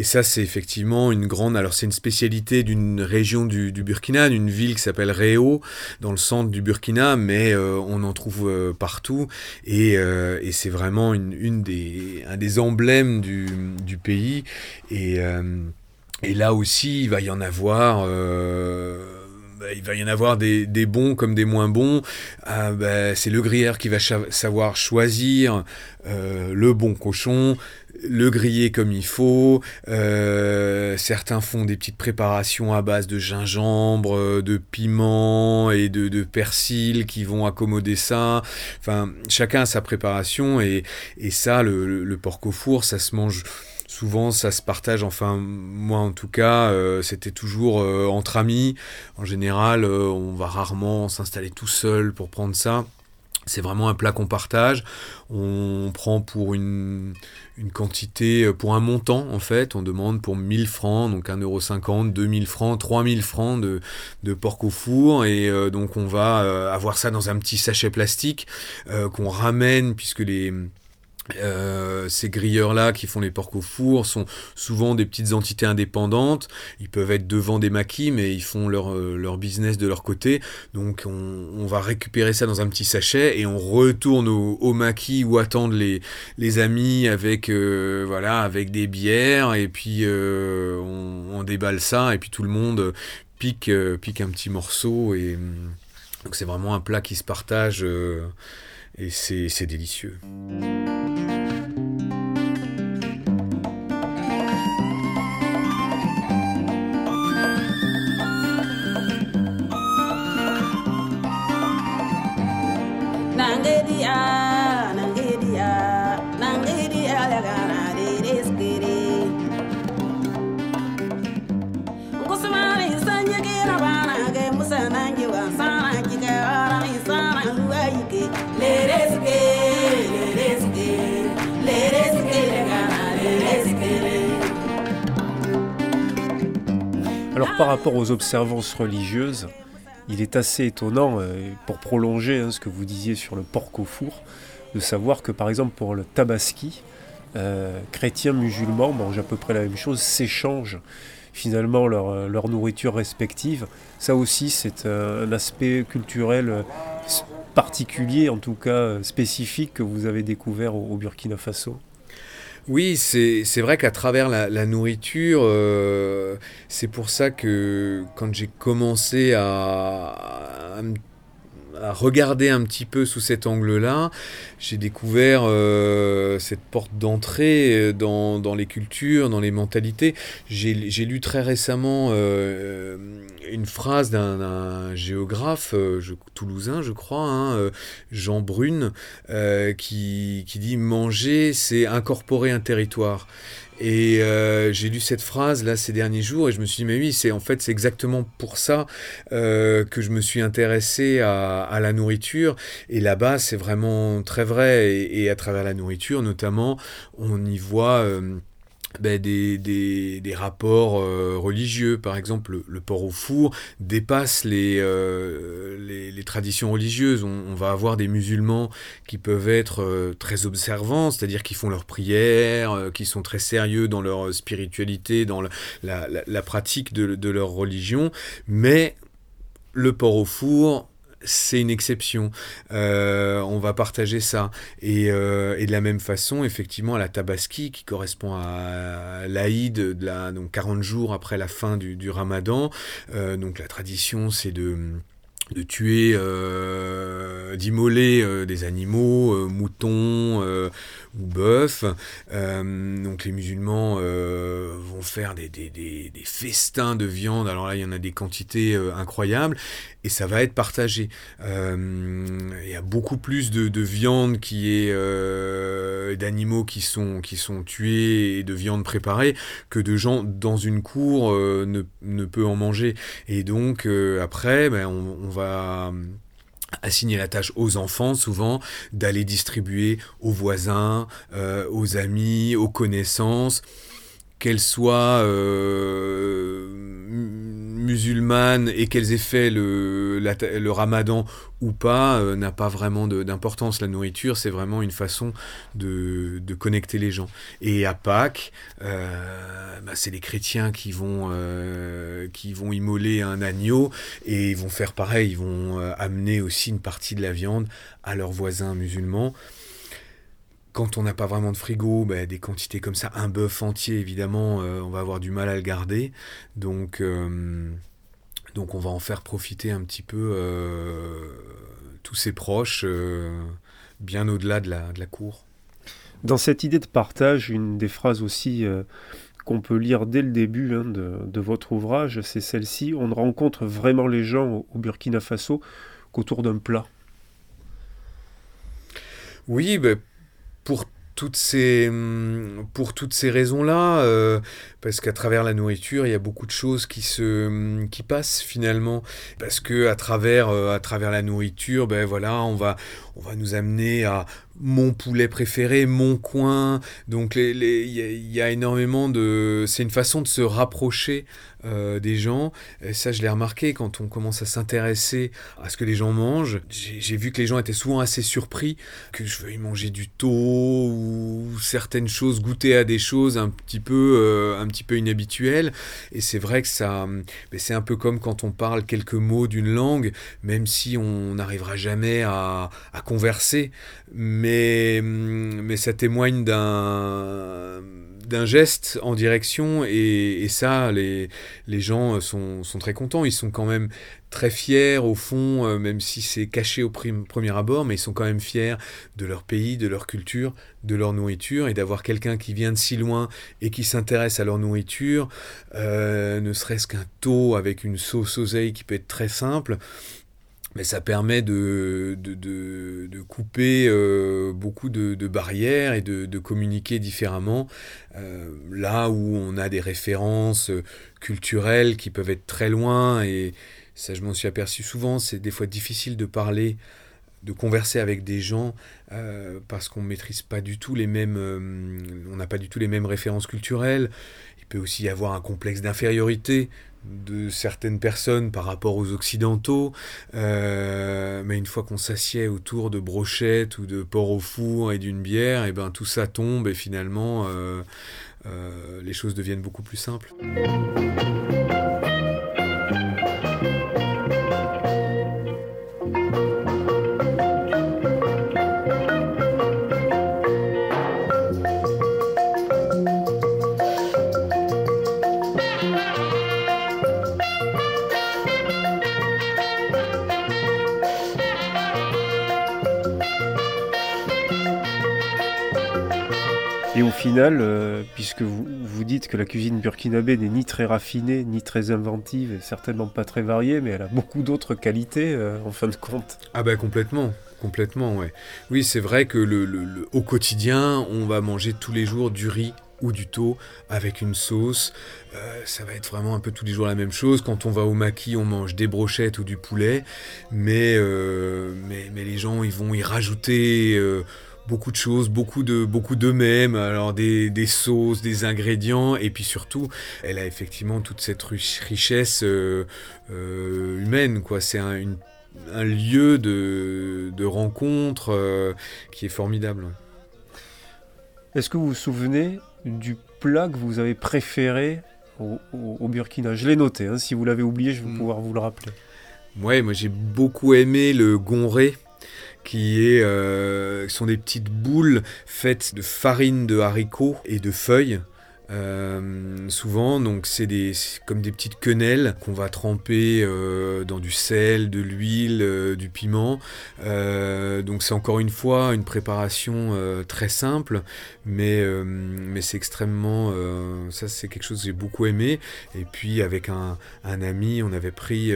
ça c'est effectivement une grande. Alors c'est une spécialité d'une région du, Burkina, d'une ville qui s'appelle Réau dans le centre du Burkina, mais on en trouve partout et, c'est vraiment une, des un des emblèmes du, du pays et là aussi, il va y en avoir. Bah, il va y en avoir des, des bons comme des moins bons. Ah, bah, c'est le grilleur qui va savoir choisir euh, le bon cochon, le griller comme il faut. Euh, certains font des petites préparations à base de gingembre, euh, de piment et de, persil qui vont accommoder ça. Enfin, chacun a sa préparation et, et ça, le porc au four, ça se mange souvent ça se partage, enfin moi en tout cas, euh, c'était toujours euh, entre amis. En général, euh, on va rarement s'installer tout seul pour prendre ça. C'est vraiment un plat qu'on partage. On prend pour une, quantité, pour un montant en fait. On demande pour 1000 francs, donc 1,50€, 2000 francs, 3000 francs de, porc au four. Et donc on va avoir ça dans un petit sachet plastique qu'on ramène puisque les... Euh, ces grilleurs-là qui font les porcs au four sont souvent des petites entités indépendantes. Ils peuvent être devant des maquis, mais ils font leur, euh, leur business de leur côté. Donc on, on va récupérer ça dans un petit sachet et on retourne au, au maquis où attendent les, les amis avec, euh, voilà, avec des bières. Et puis euh, on, on déballe ça et puis tout le monde pique, pique un petit morceau. Et hum, donc c'est vraiment un plat qui se partage. Et c'est délicieux.
Par rapport aux observances religieuses, il est assez étonnant, euh, pour prolonger hein, ce que vous disiez sur le porc au four, de savoir que par exemple pour le tabaski, euh, chrétiens, musulmans mangent à peu près la même chose, s'échangent finalement leur, euh, nourriture respective. Ça aussi c'est un, aspect culturel particulier, en tout cas spécifique, que vous avez découvert au Burkina Faso.
Oui, c'est vrai qu'à travers la, la nourriture, euh, c'est pour ça que quand j'ai commencé à, à me- à regarder un petit peu sous cet angle-là, j'ai découvert euh, cette porte d'entrée euh, dans, les cultures, dans les mentalités. J'ai lu très récemment euh, une phrase d'un géographe toulousain, je crois, hein, Jean Brune, qui dit manger, c'est incorporer un territoire. Et euh, j'ai lu cette phrase là ces derniers jours et je me suis dit mais oui c'est en fait c'est exactement pour ça euh, que je me suis intéressé à, à la nourriture. Et là-bas c'est vraiment très vrai. Et, à travers la nourriture notamment on y voit euh, ben, des, des, rapports euh, religieux. Par exemple, le, le porc au four dépasse les, euh, les, traditions religieuses. On, va avoir des musulmans qui peuvent être euh, très observants, c'est-à-dire qui font leurs prières, qui sont très sérieux dans leur spiritualité, dans la pratique de, de leur religion. Mais le porc au four, c'est une exception. Euh, on va partager ça. Et, euh, et de la même façon, effectivement, la Tabaski, qui correspond à l'Aïd, la, donc 40 jours après la fin du, du Ramadan, euh, donc la tradition, c'est de de tuer, euh, d'immoler euh, des animaux, euh, moutons ou bœufs. Donc les musulmans vont faire des, des, des, festins de viande. Alors là, il y en a des quantités incroyables et ça va être partagé. Il y a beaucoup plus de, de viande qui est d'animaux qui sont qui sont tués et de viande préparée que de gens dans une cour ne, ne peut en manger. Et donc après, ben, on, on va assigner la tâche aux enfants souvent d'aller distribuer aux voisins, euh, aux amis, aux connaissances qu'elles soient euh, musulmanes et qu'elles aient fait le, ramadan ou pas, euh, n'a pas vraiment d'importance. La nourriture, c'est vraiment une façon de, connecter les gens. Et à Pâques, euh, bah, c'est les chrétiens qui vont, qui vont immoler un agneau et ils vont faire pareil, ils vont amener aussi une partie de la viande à leurs voisins musulmans. Quand on n'a pas vraiment de frigo, bah, des quantités comme ça, un bœuf entier, évidemment, euh, on va avoir du mal à le garder. Donc, euh, donc on va en faire profiter un petit peu euh, tous ses proches, bien au-delà de la, de la cour.
Dans cette idée de partage, une des phrases aussi qu'on peut lire dès le début hein, de, de votre ouvrage, c'est celle-ci On ne rencontre vraiment les gens au, au Burkina Faso qu'autour d'un plat.
Oui, ben, pour toutes ces, hum, pour toutes ces raisons-là, euh, parce qu'à travers la nourriture, il y a beaucoup de choses qui se, hum, qui passent finalement, parce que à travers, euh, à travers la nourriture, ben voilà, on va, on va nous amener à mon poulet préféré, mon coin. Donc les, les- il y, a- il y a énormément de, c'est une façon de se rapprocher euh, des gens. Et ça, je l'ai remarqué quand on commence à s'intéresser à ce que les gens mangent. J'ai vu que les gens étaient souvent assez surpris que je veuille manger du taux ou certaines choses, goûter à des choses un petit peu, euh, un petit peu inhabituelles. Et c'est vrai que ça, c'est un peu comme quand on parle quelques mots d'une langue, même si on n'arrivera jamais à, à converser, mais, mais ça témoigne d'un d'un geste en direction et, et ça, les, les gens sont, sont, très contents. Ils sont quand même très fiers au fond, euh, même si c'est caché au premier abord, mais ils sont quand même fiers de leur pays, de leur culture, de leur nourriture et d'avoir quelqu'un qui vient de si loin et qui s'intéresse à leur nourriture, euh, ne serait-ce qu'un taux avec une sauce oseille qui peut être très simple mais ça permet de, de, de, couper euh, beaucoup de, barrières et de, communiquer différemment. Euh, là où on a des références culturelles qui peuvent être très loin, et ça je m'en suis aperçu souvent, c'est des fois difficile de parler, de converser avec des gens euh, parce qu'on ne maîtrise pas du tout les mêmes, on n'a pas du tout les mêmes références culturelles. Il peut aussi y avoir un complexe d'infériorité de certaines personnes par rapport aux occidentaux, euh, mais une fois qu'on s'assied autour de brochettes ou de porc au four et d'une bière, et ben tout ça tombe et finalement euh, euh, les choses deviennent beaucoup plus simples.
Puisque vous, dites que la cuisine burkinabé n'est ni très raffinée, ni très inventive, et certainement pas très variée, mais elle a beaucoup d'autres qualités euh, en fin de compte.
Ah bah complètement, complètement, ouais. Oui, c'est vrai que au quotidien, on va manger tous les jours du riz ou du taux avec une sauce. Euh, ça va être vraiment un peu tous les jours la même chose. Quand on va au maquis, on mange des brochettes ou du poulet, mais, euh, les gens ils vont y rajouter beaucoup de choses, beaucoup de beaucoup d'eux-mêmes, alors des, des, sauces, des ingrédients, et puis surtout, elle a effectivement toute cette richesse euh, euh, humaine, quoi. C'est un, un, lieu de, de rencontre euh, qui est formidable.
Est-ce que vous vous souvenez du plat que vous avez préféré au, au, au Burkina? Je l'ai noté, hein. si vous l'avez oublié, je vais mm. pouvoir vous le rappeler.
Ouais, moi j'ai beaucoup aimé le gonré qui euh, sont des petites boules faites de farine de haricots et de feuilles. Euh, souvent, donc c'est comme des petites quenelles qu'on va tremper euh, dans du sel, de l'huile, du piment. Donc c'est encore une fois une préparation très simple, mais c'est extrêmement ça c'est quelque chose que j'ai beaucoup aimé. Et puis avec un ami, on avait pris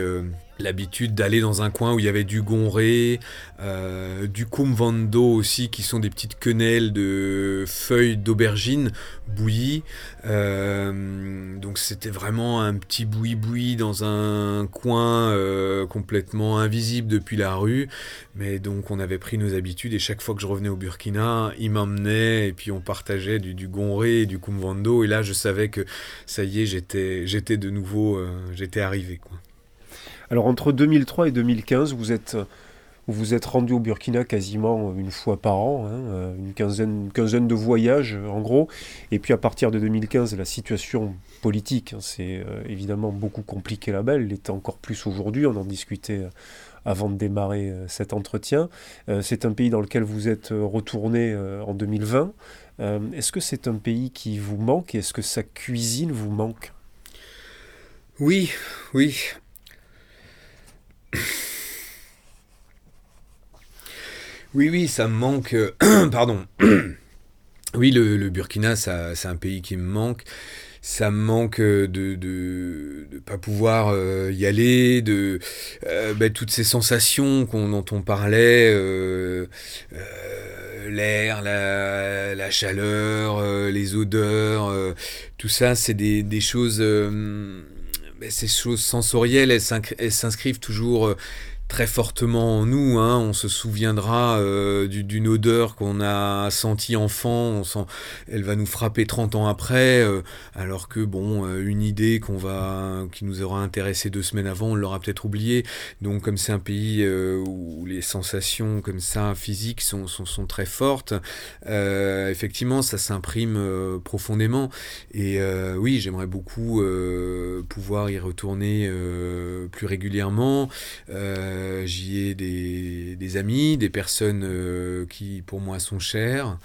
l'habitude d'aller dans un coin où il y avait du gonré, euh, du kumvando aussi, qui sont des petites quenelles de feuilles d'aubergine bouillies. Euh, donc c'était vraiment un petit boui-boui dans un coin euh, complètement invisible depuis la rue. Mais donc on avait pris nos habitudes et chaque fois que je revenais au Burkina, il m'emmenait et puis on partageait du, du gonré et du kumvando. Et là je savais que ça y est, j'étais, de nouveau, euh, j'étais arrivé.
Alors entre 2003 et 2015, vous êtes, vous êtes rendu au Burkina quasiment une fois par an, hein, une, quinzaine, quinzaine de voyages en gros. Et puis à partir de 2015, la situation politique s'est euh, évidemment beaucoup compliquée là-bas. Elle l'est encore plus aujourd'hui, on en discutait avant de démarrer euh, cet entretien. Euh, c'est un pays dans lequel vous êtes retourné euh, en 2020. Euh, est-ce que c'est un pays qui vous manque est-ce que sa cuisine vous manque?
Oui, oui. Oui, oui, ça me manque. Pardon. oui, le, Burkina, c'est un pays qui me manque. Ça me manque de de, de pas pouvoir euh, y aller, de euh, bah, toutes ces sensations qu dont on parlait, euh, l'air, la, chaleur, les odeurs, tout ça, c'est des choses ces choses sensorielles, elles s'inscrivent toujours très fortement en nous. Hein. On se souviendra euh, d'une odeur qu'on a sentie enfant. Elle va nous frapper 30 ans après, euh, alors que bon, euh, une idée qu'on va, qui nous aura intéressé deux semaines avant, on l'aura peut-être oublié. Donc, comme c'est un pays où les sensations comme ça physiques sont, sont, très fortes, effectivement, ça s'imprime profondément. Et oui, j'aimerais beaucoup pouvoir y retourner plus régulièrement. J'y ai des, des, amis, des personnes euh, qui pour moi sont chères.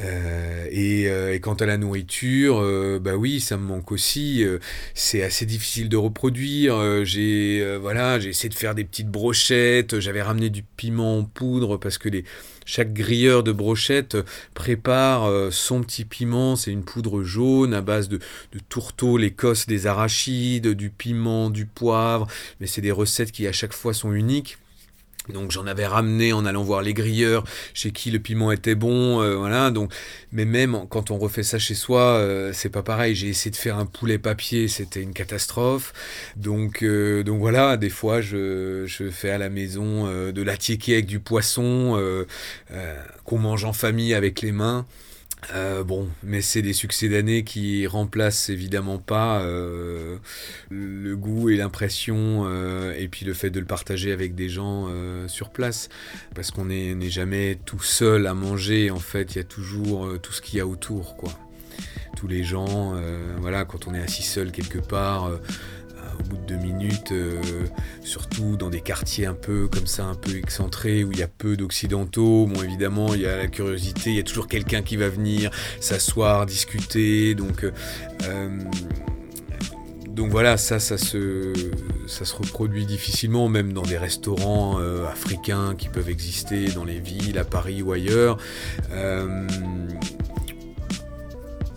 Euh, et, euh, quant à la nourriture, euh, bah oui, ça me manque aussi. euh, c'est assez difficile de reproduire. euh, j'ai voilà, j'ai essayé de faire des petites brochettes. J'avais ramené du piment en poudre parce que les, chaque grilleur de brochettes prépare son petit piment. C'est une poudre jaune à base de, de tourteau, l'écosse, des arachides, du piment, du poivre. Mais c'est des recettes qui à chaque fois sont uniques. Donc j'en avais ramené en allant voir les grilleurs chez qui le piment était bon, euh, voilà. Donc, mais même quand on refait ça chez soi, euh, c'est pas pareil. J'ai essayé de faire un poulet papier, c'était une catastrophe. Donc, euh, donc voilà, des fois je, je fais à la maison euh, de la avec du poisson euh, qu'on mange en famille avec les mains. Euh, bon, mais c'est des succès d'année qui remplacent évidemment pas euh, le goût et l'impression euh, et puis le fait de le partager avec des gens euh, sur place. Parce qu'on n'est jamais tout seul à manger en fait il y a toujours euh, tout ce qu'il y a autour quoi. Tous les gens voilà quand on est assis seul quelque part au bout de deux minutes, euh, surtout dans des quartiers un peu comme ça, un peu excentrés, où il y a peu d'occidentaux. Bon, évidemment, il y a la curiosité, il y a toujours quelqu'un qui va venir s'asseoir, discuter. Donc, euh, euh, donc voilà, ça, ça se, ça se reproduit difficilement, même dans des restaurants africains qui peuvent exister dans les villes, à Paris ou ailleurs.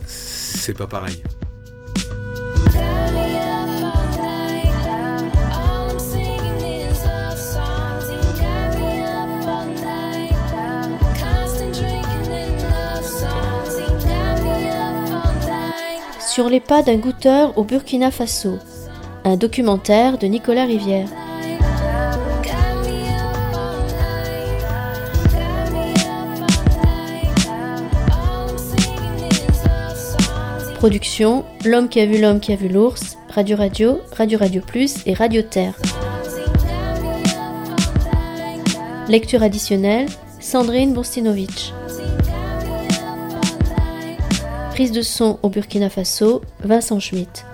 C'est pas pareil.
Sur les pas d'un goûteur au Burkina Faso. Un documentaire de Nicolas Rivière. Production L'homme qui a vu l'homme qui a vu l'ours, Radio Radio, Radio Radio Plus et Radio Terre. Lecture additionnelle Sandrine Bourstinovitch. Prise de son au Burkina Faso, Vincent Schmitt.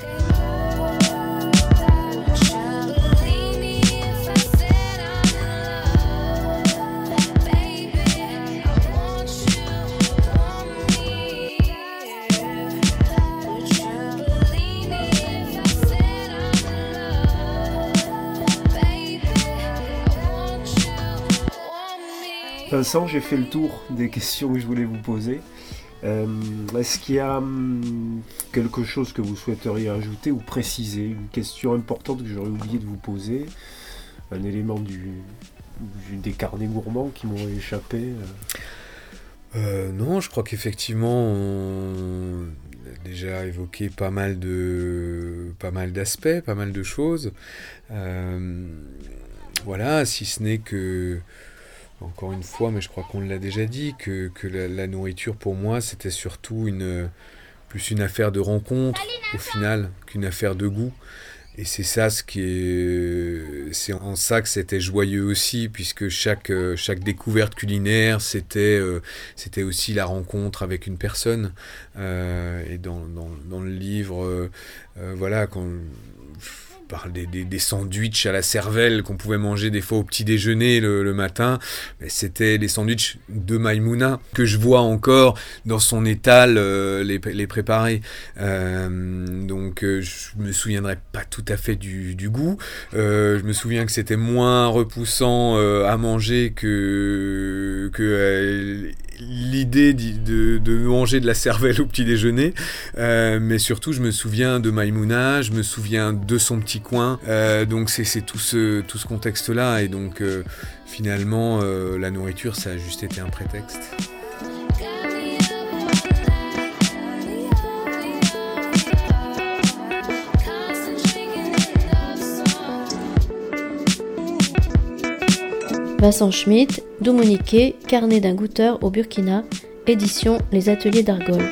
Vincent, j'ai fait le tour des questions que je voulais vous poser. Euh, Est-ce qu'il y a hum, quelque chose que vous souhaiteriez ajouter ou préciser? Une question importante que j'aurais oublié de vous poser Un élément du, du- des carnets gourmands qui m'ont échappé euh.
Euh, non, je crois qu'effectivement, on a déjà évoqué pas mal de, pas mal d'aspects, pas mal de choses. Voilà, si ce n'est que, encore une fois, mais je crois qu'on l'a déjà dit, que, que la, nourriture pour moi, c'était surtout une, plus une affaire de rencontre au final qu'une affaire de goût. Et c'est ça ce qui est, c'est en ça que c'était joyeux aussi, puisque chaque euh, chaque découverte culinaire, c'était euh, c'était aussi la rencontre avec une personne. Euh, et dans, dans, dans le livre, voilà, quand des, des, sandwichs à la cervelle qu'on pouvait manger des fois au petit déjeuner le, matin, mais c'était les sandwichs de Maïmouna que je vois encore dans son étal euh, les, préparer. Euh, donc euh, je me souviendrai pas tout à fait du, goût. Je me souviens que c'était moins repoussant à manger que, l'idée de, manger de la cervelle au petit déjeuner. Euh, mais surtout, je me souviens de Maïmouna, je me souviens de son petit coin. Euh, donc c'est tout ce, tout ce contexte-là. Et donc euh, finalement, la nourriture, ça a juste été un prétexte.
Vincent Schmitt, Doumoniquet, Carnet d'un goûteur au Burkina, édition Les Ateliers d'Argol.